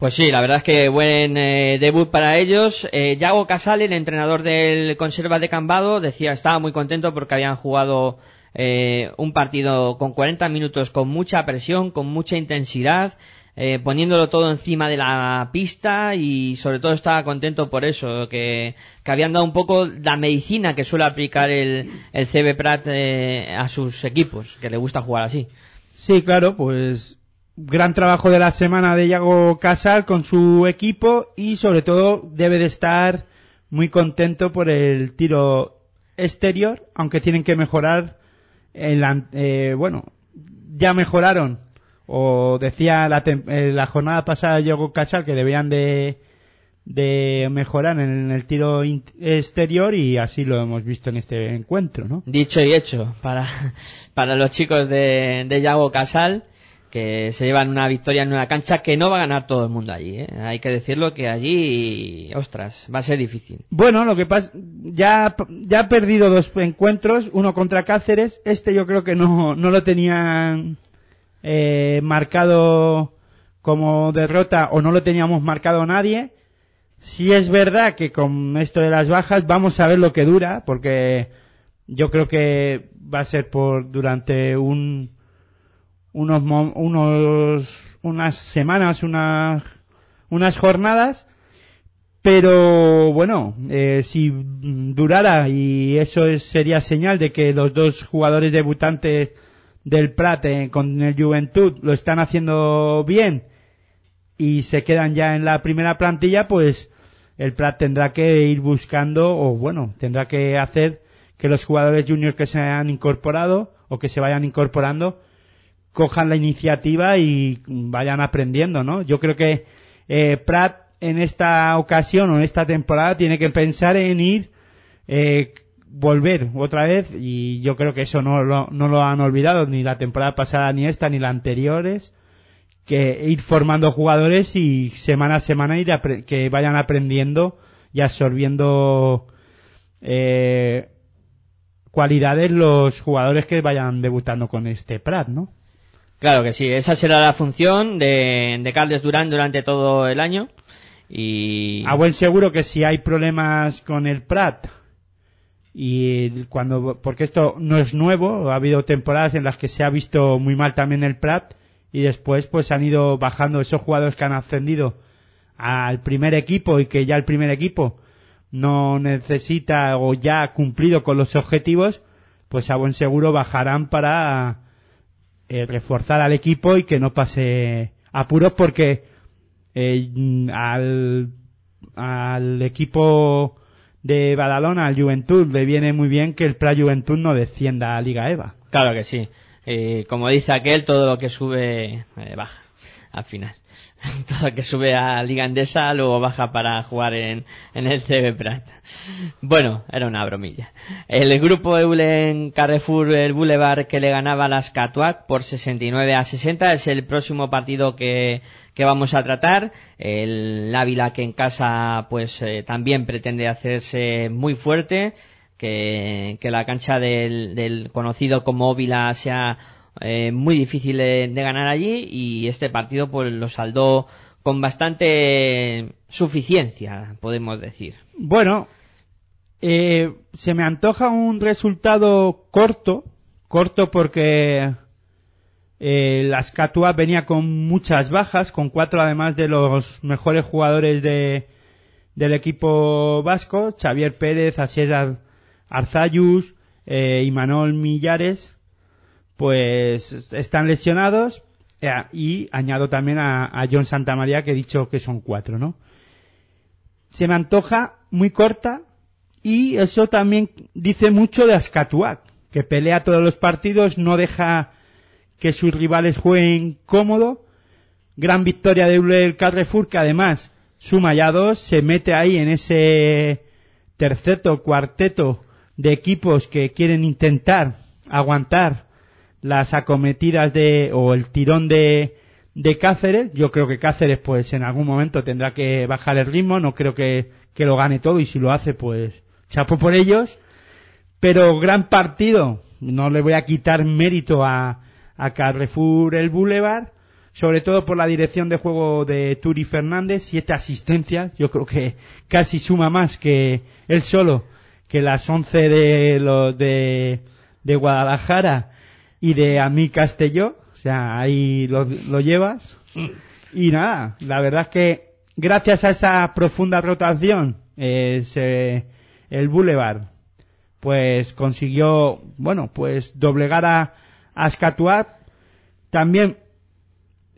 Pues sí, la verdad es que buen eh, debut para ellos. Eh, Yago Casal, el entrenador del Conserva de Cambado, decía estaba muy contento porque habían jugado eh, un partido con 40 minutos con mucha presión, con mucha intensidad, eh, poniéndolo todo encima de la pista y sobre todo estaba contento por eso, que, que habían dado un poco la medicina que suele aplicar el, el CB Prat eh, a sus equipos, que le gusta jugar así. Sí, claro, pues gran trabajo de la semana de Yago Casal con su equipo y sobre todo debe de estar muy contento por el tiro exterior, aunque tienen que mejorar en la, eh, bueno, ya mejoraron o decía la, eh, la jornada pasada Yago Casal que debían de de mejorar en el tiro exterior y así lo hemos visto en este encuentro, ¿no? Dicho y hecho para, para los chicos de, de Yago Casal, que se llevan una victoria en una cancha que no va a ganar todo el mundo allí. ¿eh? Hay que decirlo que allí, ostras, va a ser difícil. Bueno, lo que pasa, ya, ya ha perdido dos encuentros, uno contra Cáceres, este yo creo que no, no lo tenían eh, marcado como derrota o no lo teníamos marcado nadie. Si es verdad que con esto de las bajas vamos a ver lo que dura, porque yo creo que va a ser por durante un, unos, unos, unas semanas, unas, unas jornadas, pero bueno, eh, si durara y eso es- sería señal de que los dos jugadores debutantes del Prat eh, con el Juventud lo están haciendo bien y se quedan ya en la primera plantilla, pues el Prat tendrá que ir buscando o bueno, tendrá que hacer que los jugadores juniors que se hayan incorporado o que se vayan incorporando cojan la iniciativa y vayan aprendiendo, ¿no? Yo creo que eh, Prat en esta ocasión o en esta temporada tiene que pensar en ir eh, volver otra vez y yo creo que eso no lo, han olvidado ni la temporada pasada ni esta ni la anteriores que ir formando jugadores y semana a semana ir apre- que vayan aprendiendo y absorbiendo eh, cualidades los jugadores que vayan debutando con este Prat, ¿no? Claro que sí, esa será la función de, de Carles Durán durante todo el año. Y A buen seguro que si hay problemas con el Prat y cuando porque esto no es nuevo, ha habido temporadas en las que se ha visto muy mal también el Prat y después pues han ido bajando esos jugadores que han ascendido al primer equipo y que ya el primer equipo no necesita o ya ha cumplido con los objetivos, pues a buen seguro bajarán para eh, reforzar al equipo y que no pase apuros porque eh, al, al equipo de Badalona, al Juventud, le viene muy bien que el Pra Juventud no descienda a Liga EVA. Claro que sí. Eh, como dice aquel, todo lo que sube eh, baja al final. (laughs) todo lo que sube a Liga Endesa luego baja para jugar en, en el CB Prat. Bueno, era una bromilla. El grupo Eulen Carrefour, el Boulevard que le ganaba a las Catuac por 69 a 60 es el próximo partido que, que vamos a tratar. El Ávila que en casa pues eh, también pretende hacerse muy fuerte que, que la cancha del, del conocido como Óvila sea eh, muy difícil de, de ganar allí y este partido pues lo saldó con bastante suficiencia, podemos decir. Bueno, eh, se me antoja un resultado corto, corto porque eh, la Escatua venía con muchas bajas, con cuatro además de los mejores jugadores de, del equipo vasco, Xavier Pérez, Asier Ar- Arzayus, eh, y Manol Millares, pues están lesionados eh, y añado también a, a John Santamaría que he dicho que son cuatro, ¿no? Se me antoja muy corta y eso también dice mucho de Ascatuac, que pelea todos los partidos, no deja que sus rivales jueguen cómodo. Gran victoria de Euler Carrefour que además suma ya dos, se mete ahí en ese terceto, cuarteto de equipos que quieren intentar aguantar las acometidas de, o el tirón de, de Cáceres. Yo creo que Cáceres, pues, en algún momento tendrá que bajar el ritmo. No creo que, que lo gane todo y si lo hace, pues, chapo por ellos. Pero gran partido. No le voy a quitar mérito a, a Carrefour el Boulevard. Sobre todo por la dirección de juego de Turi Fernández. Siete asistencias. Yo creo que casi suma más que él solo que las once de los de, de Guadalajara y de Ami Castelló. O sea, ahí lo, lo llevas. Y nada, la verdad es que gracias a esa profunda rotación, eh, el Boulevard, pues consiguió, bueno, pues doblegar a, a Ascatuat. También,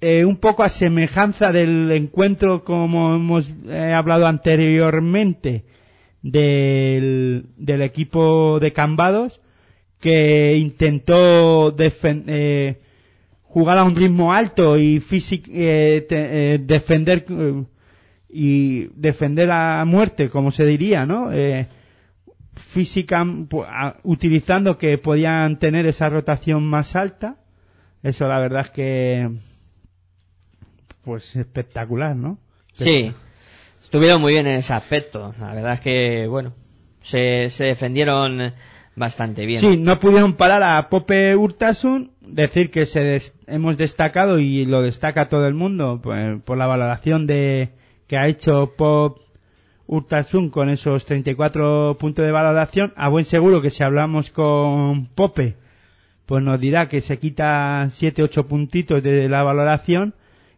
eh, un poco a semejanza del encuentro como hemos eh, hablado anteriormente del, del equipo de Cambados, que intentó eh, jugar a un ritmo alto y físic- eh, te- eh, defender eh, y defender a muerte, como se diría, ¿no? Física, utilizando que podían tener esa rotación más alta. Eso la verdad es que, pues espectacular, ¿no? Sí, estuvieron muy bien en ese aspecto. La verdad es que, bueno, se, se defendieron bastante bien. Sí, no pudieron parar a Pope Urtasun, decir que se des- hemos destacado y lo destaca todo el mundo pues, por la valoración de que ha hecho Pop Urtasun con esos 34 puntos de valoración. A buen seguro que si hablamos con Pope, pues nos dirá que se quita 7 8 puntitos de la valoración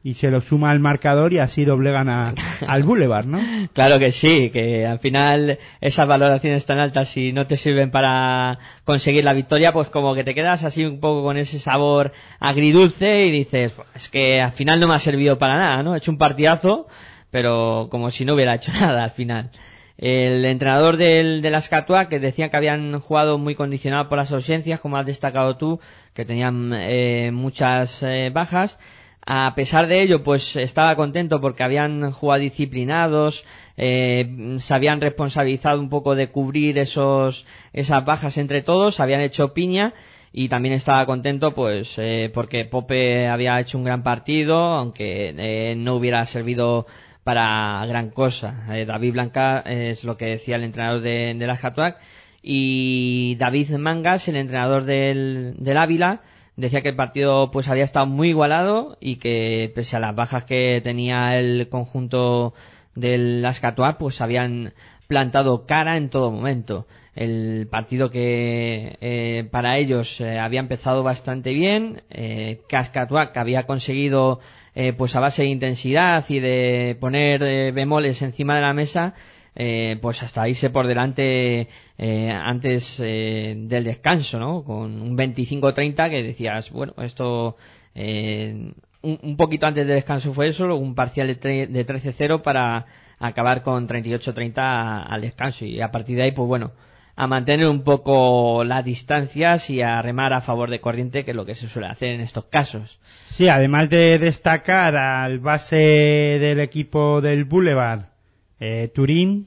y se lo suma al marcador y así doblegan a- (laughs) al Boulevard, ¿no? Claro que sí, que al final esas valoraciones tan altas si no te sirven para conseguir la victoria, pues como que te quedas así un poco con ese sabor agridulce y dices, "Pues es que al final no me ha servido para nada, ¿no? He hecho un partidazo, pero como si no hubiera hecho (laughs) nada al final. El entrenador del, de las Catua, que decían que habían jugado muy condicionado por las ausencias, como has destacado tú, que tenían eh, muchas eh, bajas, a pesar de ello, pues estaba contento porque habían jugado disciplinados, eh, se habían responsabilizado un poco de cubrir esos, esas bajas entre todos, habían hecho piña y también estaba contento pues eh, porque Pope había hecho un gran partido, aunque eh, no hubiera servido para gran cosa. Eh, David Blanca es lo que decía el entrenador de, de la y David Mangas, el entrenador del, del Ávila, decía que el partido pues había estado muy igualado y que pese a las bajas que tenía el conjunto del Ascatuar pues habían plantado cara en todo momento. El partido que eh, para ellos eh, había empezado bastante bien eh, que había conseguido eh, pues a base de intensidad y de poner eh, bemoles encima de la mesa eh, pues hasta irse por delante eh, antes eh, del descanso, ¿no? Con un 25-30 que decías, bueno, esto eh, un, poquito antes del descanso fue eso, un parcial de, de 13-0 para acabar con 38-30 a- al descanso y a partir de ahí, pues bueno, a mantener un poco las distancias y a remar a favor de corriente, que es lo que se suele hacer en estos casos. Sí, además de destacar al base del equipo del Boulevard, eh, Turín,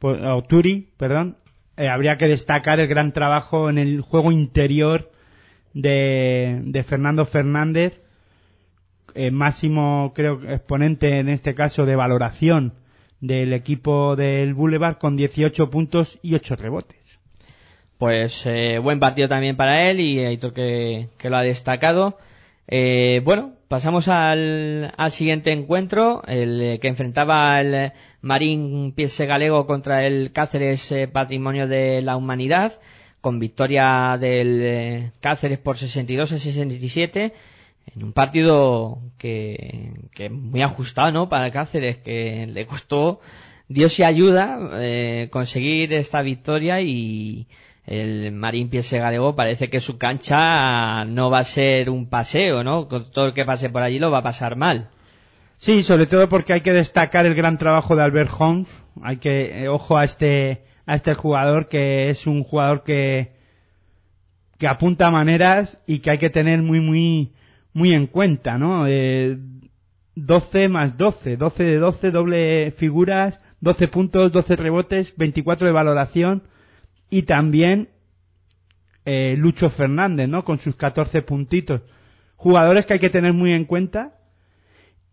o Turi, perdón, eh, habría que destacar el gran trabajo en el juego interior de, de Fernando Fernández, eh, máximo, creo, exponente en este caso de valoración del equipo del Boulevard con 18 puntos y 8 rebotes. Pues eh, buen partido también para él y Aitor que, que lo ha destacado. Eh, bueno, pasamos al, al siguiente encuentro, el eh, que enfrentaba al Marín Piese Galego contra el Cáceres eh, Patrimonio de la Humanidad, con victoria del eh, Cáceres por 62 a 67, en un partido que, que muy ajustado, ¿no? Para el Cáceres, que le costó Dios y ayuda conseguir esta victoria y el Marín Piese Galego parece que su cancha no va a ser un paseo, ¿no? Con todo el que pase por allí lo va a pasar mal. Sí, sobre todo porque hay que destacar el gran trabajo de Albert Holmes. Hay que, eh, ojo a este, a este jugador que es un jugador que, que apunta maneras y que hay que tener muy, muy, muy en cuenta, ¿no? Eh, 12 más 12, 12 de 12, doble figuras, 12 puntos, 12 rebotes, 24 de valoración y también eh, Lucho Fernández, ¿no? Con sus 14 puntitos. Jugadores que hay que tener muy en cuenta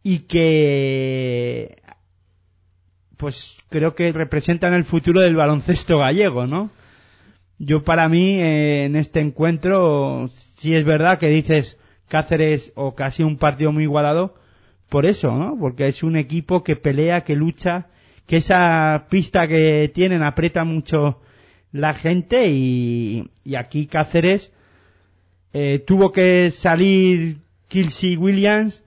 y que pues creo que representan el futuro del baloncesto gallego, ¿no? Yo para mí eh, en este encuentro sí es verdad que dices Cáceres o casi un partido muy igualado por eso, ¿no? Porque es un equipo que pelea, que lucha, que esa pista que tienen aprieta mucho la gente y, y aquí Cáceres eh, tuvo que salir Kelsey Williams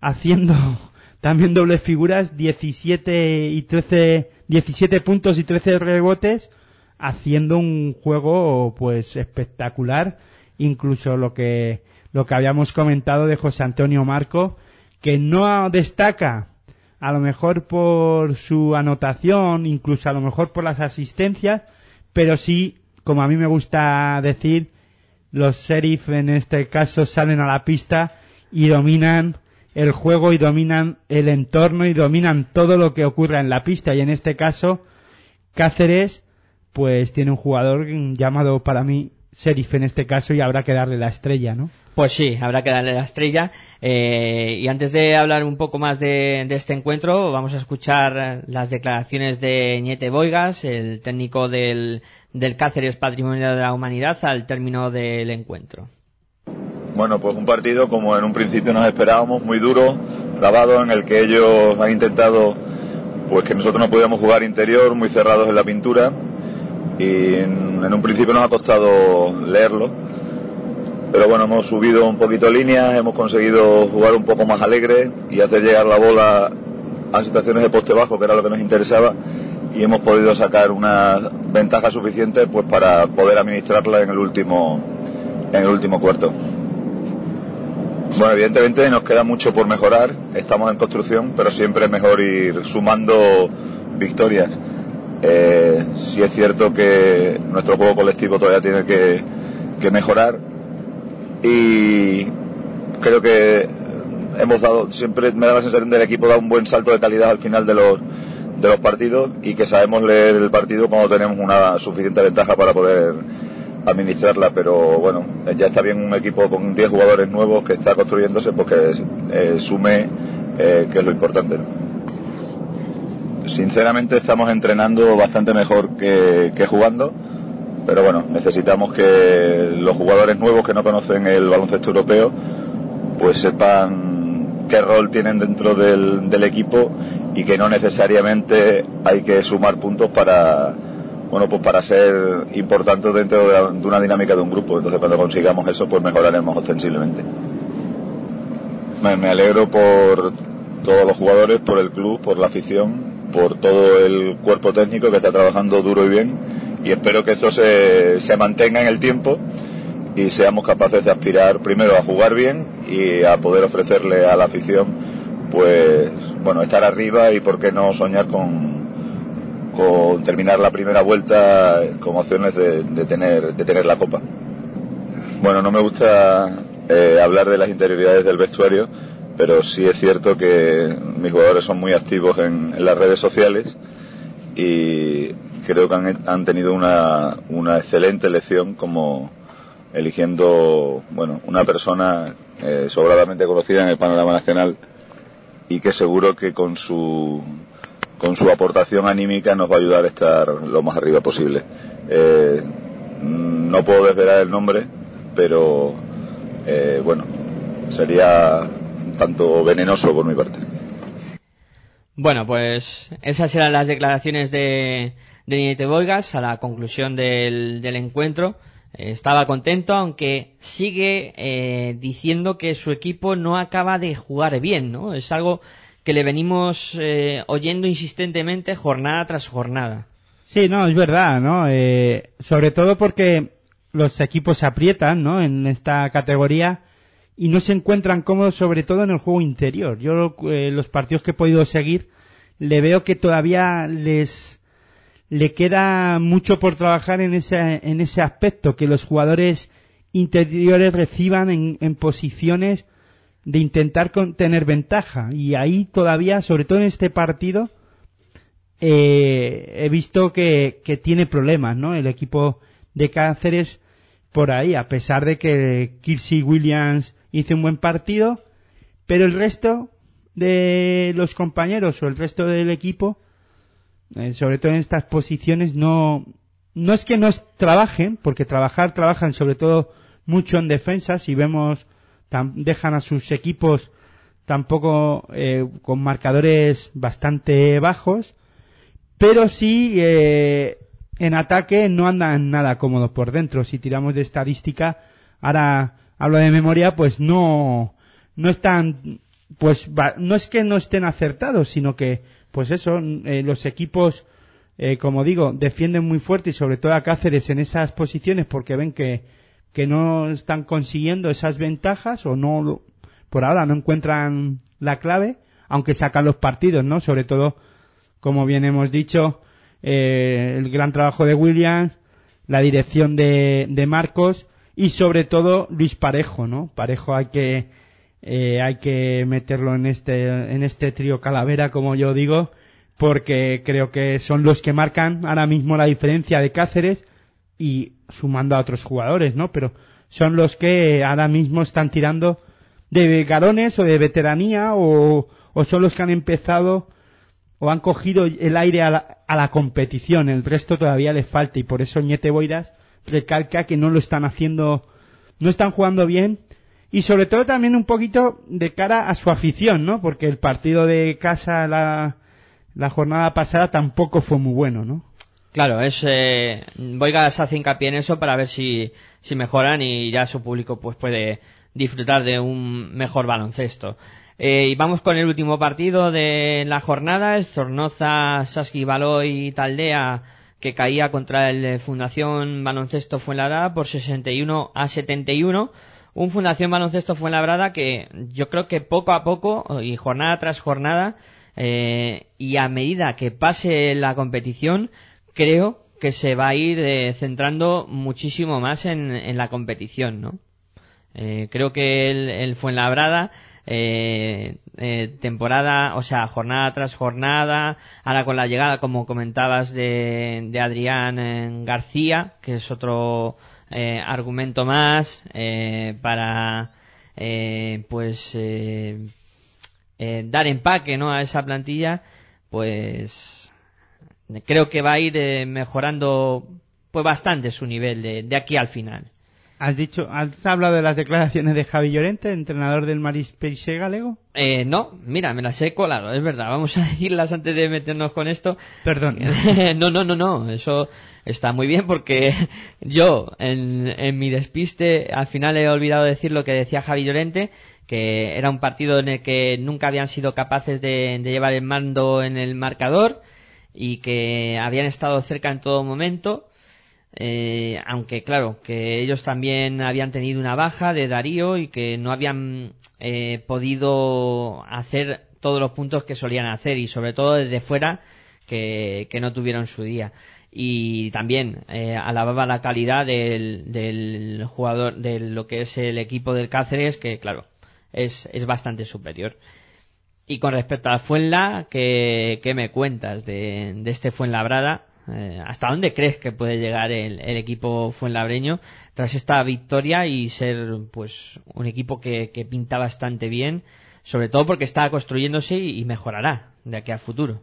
haciendo (laughs) también dobles figuras, 17 y 13, 17 puntos y 13 rebotes, haciendo un juego pues espectacular, incluso lo que, lo que habíamos comentado de José Antonio Marco, que no destaca a lo mejor por su anotación, incluso a lo mejor por las asistencias, pero sí, como a mí me gusta decir, los sheriff en este caso salen a la pista y dominan el juego y dominan el entorno y dominan todo lo que ocurra en la pista. Y en este caso Cáceres pues tiene un jugador llamado para mí sheriff en este caso y habrá que darle la estrella, ¿no? Pues sí, habrá que darle la estrella. Eh, y antes de hablar un poco más de, de, este encuentro, vamos a escuchar las declaraciones de Ñete Boigas, el técnico del, del Cáceres Patrimonio de la Humanidad, al término del encuentro. Bueno, pues un partido como en un principio nos esperábamos, muy duro, trabado, en el que ellos han intentado pues que nosotros no podíamos jugar interior, muy cerrados en la pintura, y en, un principio nos ha costado leerlo pero bueno, hemos subido un poquito líneas, hemos conseguido jugar un poco más alegre y hacer llegar la bola a situaciones de poste bajo, que era lo que nos interesaba, y hemos podido sacar una ventaja suficiente pues para poder administrarla en el último en el último cuarto. Bueno, evidentemente nos queda mucho por mejorar, estamos en construcción, pero siempre es mejor ir sumando victorias. Eh, sí es cierto que nuestro juego colectivo todavía tiene que, mejorar, y creo que hemos dado, siempre me da la sensación del equipo da un buen salto de calidad al final de los, de los partidos y que sabemos leer el partido cuando tenemos una suficiente ventaja para poder administrarla, pero bueno, ya está bien un equipo con 10 jugadores nuevos que está construyéndose porque eh, sume, eh, que es lo importante. Sinceramente estamos entrenando bastante mejor que, jugando pero bueno, necesitamos que los jugadores nuevos que no conocen el baloncesto europeo pues sepan qué rol tienen dentro del, equipo y que no necesariamente hay que sumar puntos para bueno pues para ser importantes dentro de, de una dinámica de un grupo. Entonces cuando consigamos eso pues mejoraremos ostensiblemente. Me, me alegro por todos los jugadores por el club por la afición por todo el cuerpo técnico que está trabajando duro y bien y espero que eso se, se mantenga en el tiempo y seamos capaces de aspirar primero a jugar bien y a poder ofrecerle a la afición pues bueno estar arriba y por qué no soñar con, con terminar la primera vuelta con opciones de, de tener de tener la copa bueno no me gusta eh, hablar de las interioridades del vestuario pero sí es cierto que mis jugadores son muy activos en, las redes sociales y creo que han, han tenido una, una, excelente elección como eligiendo bueno una persona eh, sobradamente conocida en el panorama nacional y que seguro que con su con su aportación anímica nos va a ayudar a estar lo más arriba posible. Eh, no puedo desvelar el nombre, pero eh, bueno, sería tanto venenoso por mi parte. Bueno, pues esas eran las declaraciones de, de Niete Boigas a la conclusión del, del encuentro. Eh, estaba contento, aunque sigue eh, diciendo que su equipo no acaba de jugar bien, ¿no? Es algo que le venimos eh, oyendo insistentemente jornada tras jornada. Sí, no, es verdad, ¿no? Eh, sobre todo porque los equipos se aprietan, ¿no? En esta categoría y no se encuentran cómodos, sobre todo en el juego interior. Yo eh, los partidos que he podido seguir le veo que todavía les le queda mucho por trabajar en ese, en ese aspecto, que los jugadores interiores reciban en, posiciones de intentar con, tener ventaja. Y ahí todavía, sobre todo en este partido, eh, he visto que, que tiene problemas, ¿no? El equipo de Cáceres por ahí, a pesar de que Kirsi Williams hizo un buen partido, pero el resto de los compañeros o el resto del equipo, eh, sobre todo en estas posiciones, no, no es que no trabajen, porque trabajar, trabajan sobre todo mucho en defensa, si vemos, dejan a sus equipos tampoco eh, con marcadores bastante bajos, pero sí eh, en ataque no andan nada cómodos por dentro. Si tiramos de estadística, ahora hablo de memoria, pues no, no están, pues no es que no estén acertados, sino que, pues eso, eh, los equipos, eh, como digo, defienden muy fuerte y sobre todo a Cáceres en esas posiciones porque ven que, que no están consiguiendo esas ventajas o no, por ahora no encuentran la clave, aunque sacan los partidos, ¿no? Sobre todo, como bien hemos dicho, eh, el gran trabajo de Williams, la dirección de, de Marcos y sobre todo Luis Parejo, ¿no? Parejo hay que eh, hay que meterlo en este en este trío calavera, como yo digo, porque creo que son los que marcan ahora mismo la diferencia de Cáceres y sumando a otros jugadores, ¿no? Pero son los que ahora mismo están tirando de garones o de veteranía o, o son los que han empezado o han cogido el aire a la, a la competición. El resto todavía les falta y por eso Ñete Boiras recalca que no lo están haciendo, no están jugando bien y sobre todo también un poquito de cara a su afición, ¿no? Porque el partido de casa la, la jornada pasada tampoco fue muy bueno, ¿no? Claro, es eh, Boigas hace hincapié en eso para ver si, si mejoran y ya su público pues puede disfrutar de un mejor baloncesto. Eh, y vamos con el último partido de la jornada, el Zornoza, Saski Baloy y Taldea que caía contra el Fundación Baloncesto Fuenlabrada por 61 a 71. Un Fundación Baloncesto Fuenlabrada que yo creo que poco a poco y jornada tras jornada eh, y a medida que pase la competición creo que se va a ir eh, centrando muchísimo más en, en la competición, ¿no? Eh, creo que el Fuenlabrada, eh, eh, temporada, o sea, jornada tras jornada, ahora con la llegada, como comentabas, de, de Adrián eh, García, que es otro eh, argumento más eh, para, eh, pues, dar empaque, ¿no? A esa plantilla, pues, creo que va a ir mejorando, pues, bastante su nivel de aquí al final. ¿Has dicho, has hablado de las declaraciones de Javi Llorente, entrenador del Maris Peixe galego? Eh, no, mira, me las he colado, es verdad. Vamos a (laughs) decirlas antes de meternos con esto. Perdón. (laughs) no, no, no, no. Eso está muy bien porque (laughs) yo, en, en mi despiste, al final he olvidado decir lo que decía Javi Llorente, que era un partido en el que nunca habían sido capaces de, de llevar el mando en el marcador y que habían estado cerca en todo momento. Eh, aunque claro, que ellos también habían tenido una baja de Darío y que no habían eh, podido hacer todos los puntos que solían hacer y sobre todo desde fuera que, que no tuvieron su día. Y también eh, alababa la calidad del, del jugador, de lo que es el equipo del Cáceres, que claro, es, es bastante superior. Y con respecto al Fuenla, ¿qué, qué me cuentas de, de este Fuenlabrada? Eh, ¿Hasta dónde crees que puede llegar el, el equipo fuenlabreño tras esta victoria y ser pues un equipo que, que pinta bastante bien, sobre todo porque está construyéndose y, y mejorará de aquí al futuro?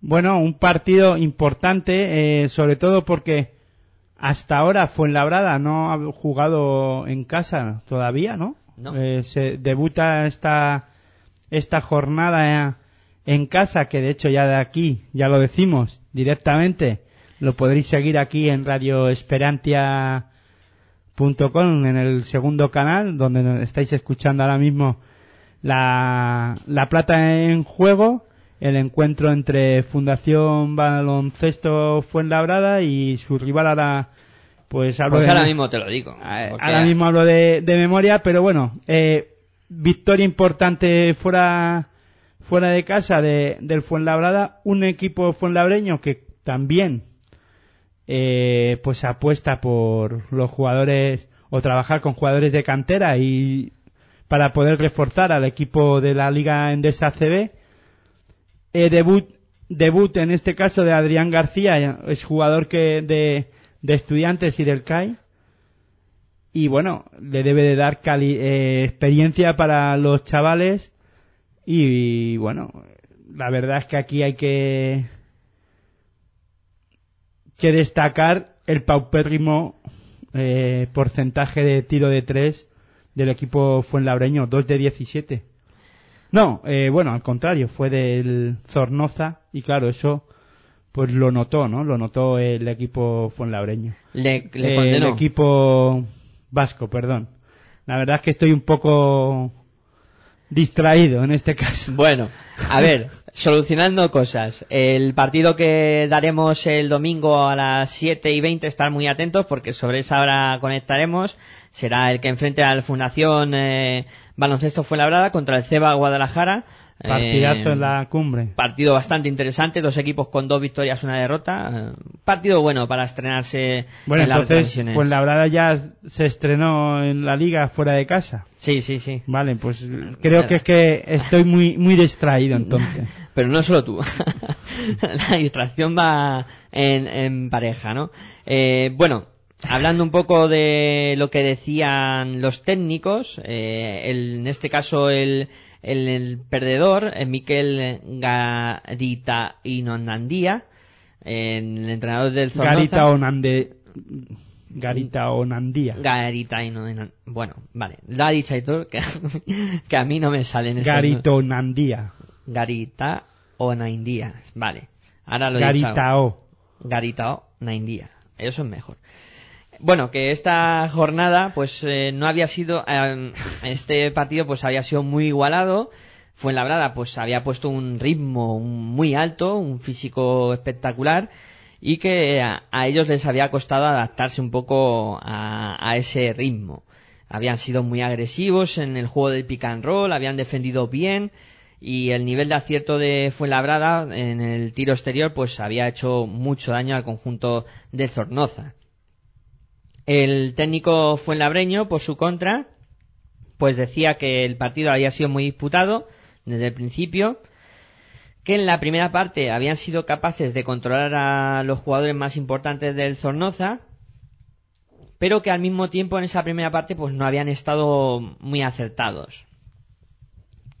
Bueno, un partido importante, eh, sobre todo porque hasta ahora Fuenlabrada no ha jugado en casa todavía, ¿no? No. Eh, se debuta esta, esta jornada en casa, que de hecho ya de aquí, ya lo decimos directamente, lo podréis seguir aquí en radioesperantia.com en el segundo canal, donde nos estáis escuchando ahora mismo la, la plata en juego, el encuentro entre Fundación Baloncesto Fuenlabrada y su rival ahora, pues hablo Pues de- ahora mismo te lo digo. eh, porque- ahora mismo hablo de, de memoria, pero bueno, eh, victoria importante fuera fuera de casa de, del Fuenlabrada, un equipo fuenlabreño que también eh, pues apuesta por los jugadores o trabajar con jugadores de cantera y para poder reforzar al equipo de la Liga Endesa CB. Eh, debut debut en este caso de Adrián García, es jugador que de, de estudiantes y del CAI. Y bueno, le debe de dar cali- eh, experiencia para los chavales. Y, bueno, la verdad es que aquí hay que, que destacar el paupérrimo eh, porcentaje de tiro de tres del equipo Fuenlabreño, 2 de 17. No, eh, bueno, al contrario, fue del Zornoza y claro, eso pues lo notó, ¿no? Lo notó el equipo Fuenlabreño. Le, le Eh, el equipo vasco, perdón. La verdad es que estoy un poco distraído en este caso. Bueno, a ver, (laughs) solucionando cosas. El partido que daremos el domingo a las 7 y 20, estar muy atentos porque sobre esa hora conectaremos. Será el que enfrente al Fundación eh, Baloncesto Fuenlabrada contra el Ceba Guadalajara. Partidazo Eh, en la cumbre. Partido bastante interesante, dos equipos con dos victorias, una derrota. Eh, Partido bueno para estrenarse Bueno, en las entonces, pues la verdad ya se estrenó en la liga fuera de casa. Sí, sí, sí. Vale, pues creo que es que estoy muy muy distraído entonces. (laughs) Pero no solo tú. (laughs) la distracción va en, en pareja, ¿no? Eh, bueno, hablando un poco de lo que decían los técnicos, eh, el- en este caso el, el, el perdedor, eh, Miquel Garita Inonandía, el entrenador del Zornoza. Garita Onande Garita Onandía. Garita Inonandía. Bueno, vale. Lo ha dicho Aitor, que, (laughs) que a mí no me salen esos Garito Onandía. Garita o Naindía. Vale. Ahora lo. Garitao. Garita o Naindía. Eso es mejor. Bueno, que esta jornada, pues eh, no había sido, eh, este partido, pues había sido muy igualado. Fuenlabrada, pues había puesto un ritmo muy alto, un físico espectacular y que a, ellos les había costado adaptarse un poco a, a ese ritmo. Habían sido muy agresivos en el juego del pick and roll, habían defendido bien y el nivel de acierto de Fuenlabrada en el tiro exterior pues había hecho mucho daño al conjunto de Zornoza. El técnico Fuenlabreño, por su contra, pues decía que el partido había sido muy disputado desde el principio, que en la primera parte habían sido capaces de controlar a los jugadores más importantes del Zornoza, pero que al mismo tiempo en esa primera parte pues no habían estado muy acertados.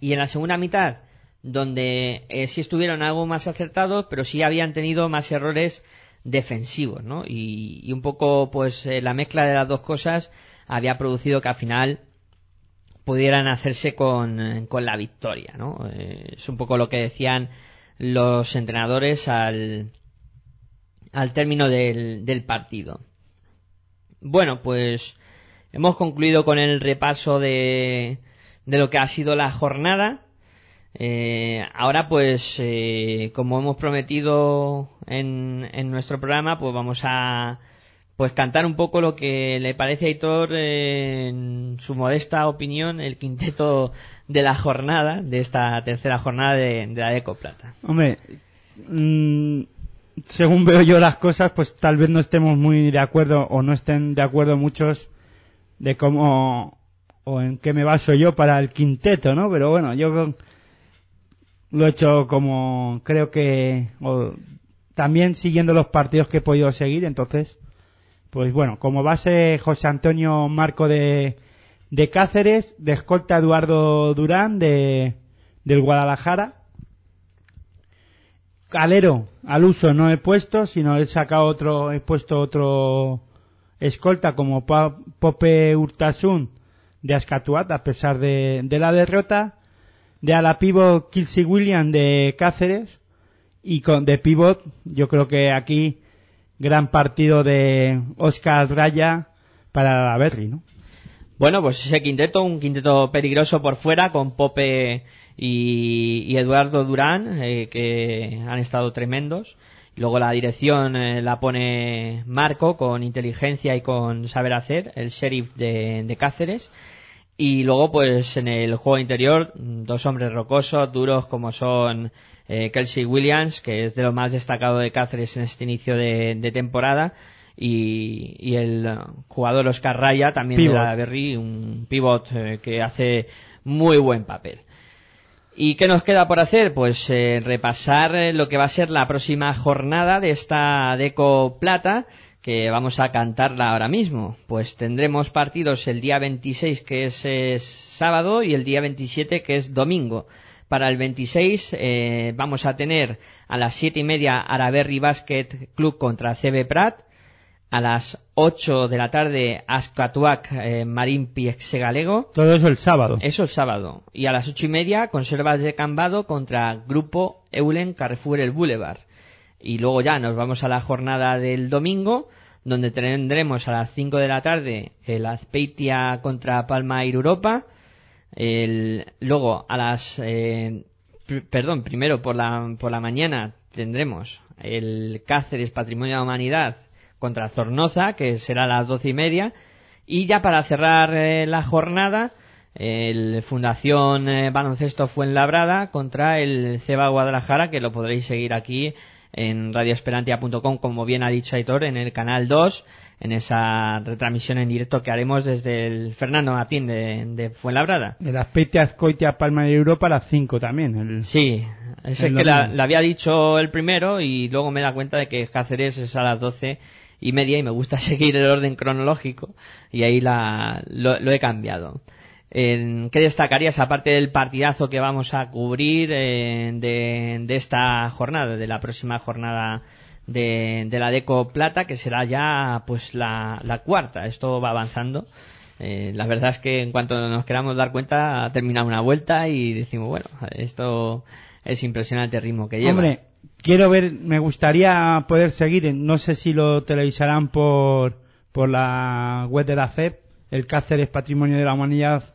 Y en la segunda mitad, donde eh, sí estuvieron algo más acertados, pero sí habían tenido más errores defensivos, ¿no? Y, y un poco, pues, eh, la mezcla de las dos cosas había producido que al final pudieran hacerse con, eh, con la victoria, ¿no? Eh, es un poco lo que decían los entrenadores al, al término del, del partido. Bueno, pues hemos concluido con el repaso de, de lo que ha sido la jornada. Eh, ahora pues, eh, como hemos prometido en, en nuestro programa, pues vamos a pues cantar un poco lo que le parece a Aitor, eh, en su modesta opinión, el quinteto de la jornada, de esta tercera jornada de, la Eco Plata. Hombre, mm, según veo yo las cosas, pues tal vez no estemos muy de acuerdo o no estén de acuerdo muchos de cómo o en qué me baso yo para el quinteto, ¿no? Pero bueno, yo lo he hecho como creo que o también siguiendo los partidos que he podido seguir, entonces pues bueno, como base José Antonio Marco de, de Cáceres, de escolta Eduardo Durán de, del Guadalajara. Calero al uso no he puesto, sino he sacado otro, he puesto otro escolta como Pope Urtasun de Ascatuat, a pesar de, de la derrota. De ala pivot Kilsey William de Cáceres. Y con, de pivot, yo creo que aquí gran partido de Oscar Raya para la Berry, ¿no? Bueno, pues ese quinteto, un quinteto peligroso por fuera con Pope y, Eduardo Durán, eh, que han estado tremendos. Luego la dirección eh, la pone Marco con inteligencia y con saber hacer, el sheriff de Cáceres. Y luego, pues en el juego interior, dos hombres rocosos, duros como son eh, Kelsey Williams, que es de lo más destacado de Cáceres en este inicio de, de temporada, y, y el jugador Oscar Raya, también Pivot. de la Berry, un pivot eh, que hace muy buen papel. ¿Y qué nos queda por hacer? Pues eh, repasar lo que va a ser la próxima jornada de esta Deco Plata, que vamos a cantarla ahora mismo. Pues tendremos partidos el día 26, que es, sábado, y el día 27, que es domingo. Para el 26 eh, vamos a tener a las siete y media Araberri Basket Club contra CB Prat. A las 8 de la tarde Ascatuac eh, Marín Galego. Todo eso el sábado. Eso el sábado. Y a las ocho y media, Conservas de Cambado contra Grupo Eulen Carrefour el Boulevard. Y luego ya nos vamos a la jornada del domingo, donde tendremos a las 5 de la tarde el Azpeitia contra Palma Europa. El, luego a las, eh, perdón, primero por la, por la mañana tendremos el Cáceres Patrimonio de la Humanidad contra Zornoza, que será a las doce y media. Y ya para cerrar eh, la jornada, el Fundación eh, Baloncesto Fuenlabrada contra el Ceba Guadalajara, que lo podréis seguir aquí en radioesperantia.com, como bien ha dicho Aitor, en el canal 2, en esa retransmisión en directo que haremos desde el Fernando Matín de, de Fuenlabrada. El Azpeitia Azcoitia Palma de Europa a las 5 también. el- Sí, es El el que la, la había dicho el primero y luego me da cuenta de que Cáceres es a las doce y media y me gusta (laughs) seguir el orden cronológico y ahí la, lo, lo he cambiado. En- ¿Qué destacarías aparte del partidazo que vamos a cubrir eh, de, de esta jornada, de la próxima jornada de, de la Deco Plata, que será ya pues la, la cuarta? Esto va avanzando. Eh, la verdad es que en cuanto nos queramos dar cuenta ha terminado una vuelta y decimos, bueno, esto es impresionante el ritmo que lleva. Hombre, quiero ver, me gustaría poder seguir, no sé si lo televisarán por, por la web de la CEP, el Cáceres Patrimonio de la Humanidad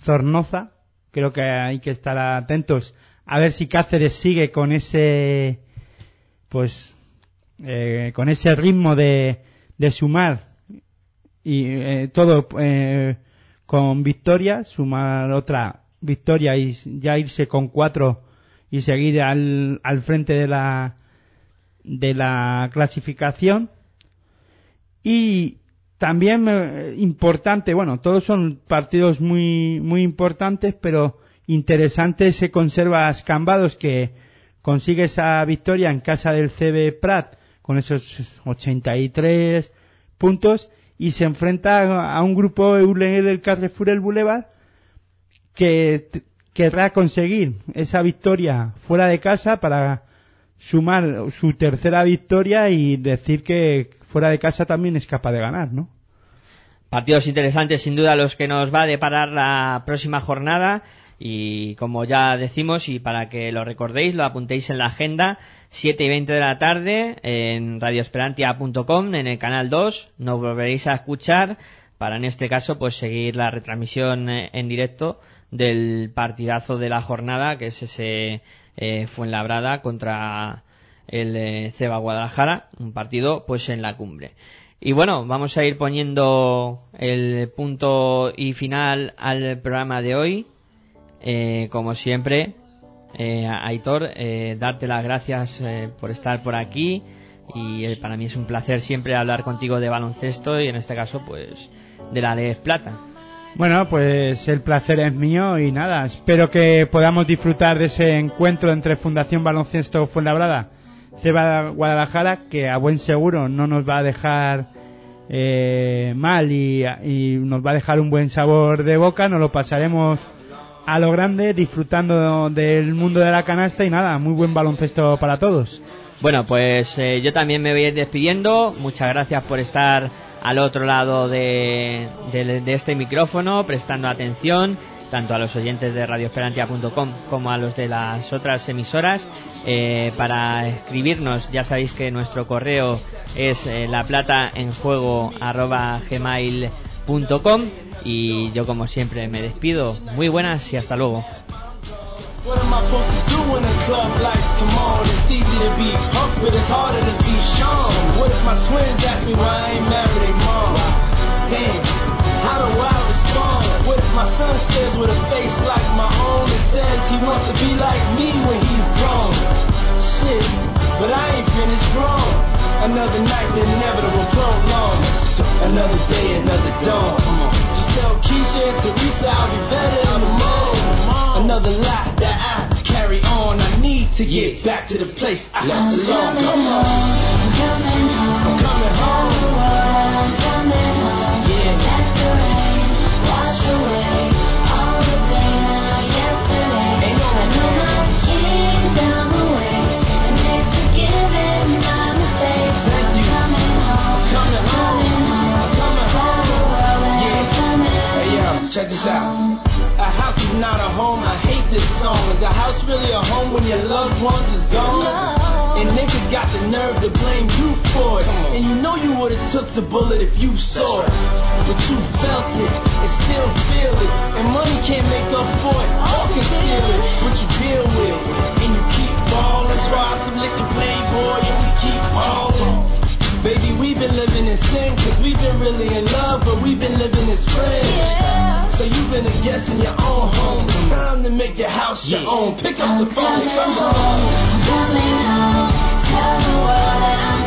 Zornoza, creo que hay que estar atentos a ver si Cáceres sigue con ese, pues, eh, con ese ritmo de, de sumar y eh, todo eh, con victoria, sumar otra victoria y ya irse con cuatro y seguir al, al frente de la de la clasificación. Y también eh, importante bueno todos son partidos muy muy importantes pero interesante se conserva Escambados que consigue esa victoria en casa del CB Prat con esos 83 puntos y se enfrenta a un grupo Eulen del Carrefour el Boulevard que querrá conseguir esa victoria fuera de casa para sumar su tercera victoria y decir que fuera de casa también es capaz de ganar, ¿no? Partidos interesantes sin duda los que nos va a deparar la próxima jornada y como ya decimos y para que lo recordéis, lo apuntéis en la agenda, 7 y 20 de la tarde en radioesperantia.com en el canal 2, nos volveréis a escuchar para en este caso pues seguir la retransmisión eh, en directo del partidazo de la jornada que es ese eh, Fuenlabrada contra el eh, Ceba Guadalajara, un partido pues en la cumbre. Y bueno, vamos a ir poniendo el punto y final al programa de hoy. Eh, como siempre, eh, Aitor, eh, darte las gracias eh, por estar por aquí y eh, para mí es un placer siempre hablar contigo de baloncesto y en este caso pues de la Les Plata. Bueno, pues el placer es mío y nada, espero que podamos disfrutar de ese encuentro entre Fundación Baloncesto Fuenlabrada, Ceba Guadalajara, que a buen seguro no nos va a dejar eh, mal y, y nos va a dejar un buen sabor de boca, nos lo pasaremos a lo grande disfrutando del mundo de la canasta y nada, muy buen baloncesto para todos. Bueno, pues eh, yo también me voy a ir despidiendo. Muchas gracias por estar al otro lado de, de- de este micrófono, prestando atención tanto a los oyentes de radioesperantia.com como a los de las otras emisoras. Eh, para escribirnos, ya sabéis que nuestro correo es eh, la plata en juego gmail.com y yo como siempre me despido. Muy buenas y hasta luego. If my son stares with a face like my own and says he wants to be like me when he's grown? Shit, but I ain't finished grown. Another night, the inevitable prolongs. Another day, another dawn. Just tell Keisha and Teresa I'll be better in the morning. Another lie that I carry on. I need to get back to the place I belong. Come on. I'm coming home. I'm check this out. A house is not a home. I hate this song. Is a house really a home when your loved ones is gone? And niggas got the nerve to blame you for it. And you know you would've took the bullet if you saw it. But you felt it and still feel it. And money can't make up for it or conceal it. But you deal with it. And you keep ballin'. Swallow some liquor, playboy, and we keep ballin'. Baby, we've been living in sin, cause we've been really in love, but we've been living as friends. So you've been a guest in your own home. It's time to make your house your own. Pick up I'm the phone. Coming home, coming home. Tell the world that I'm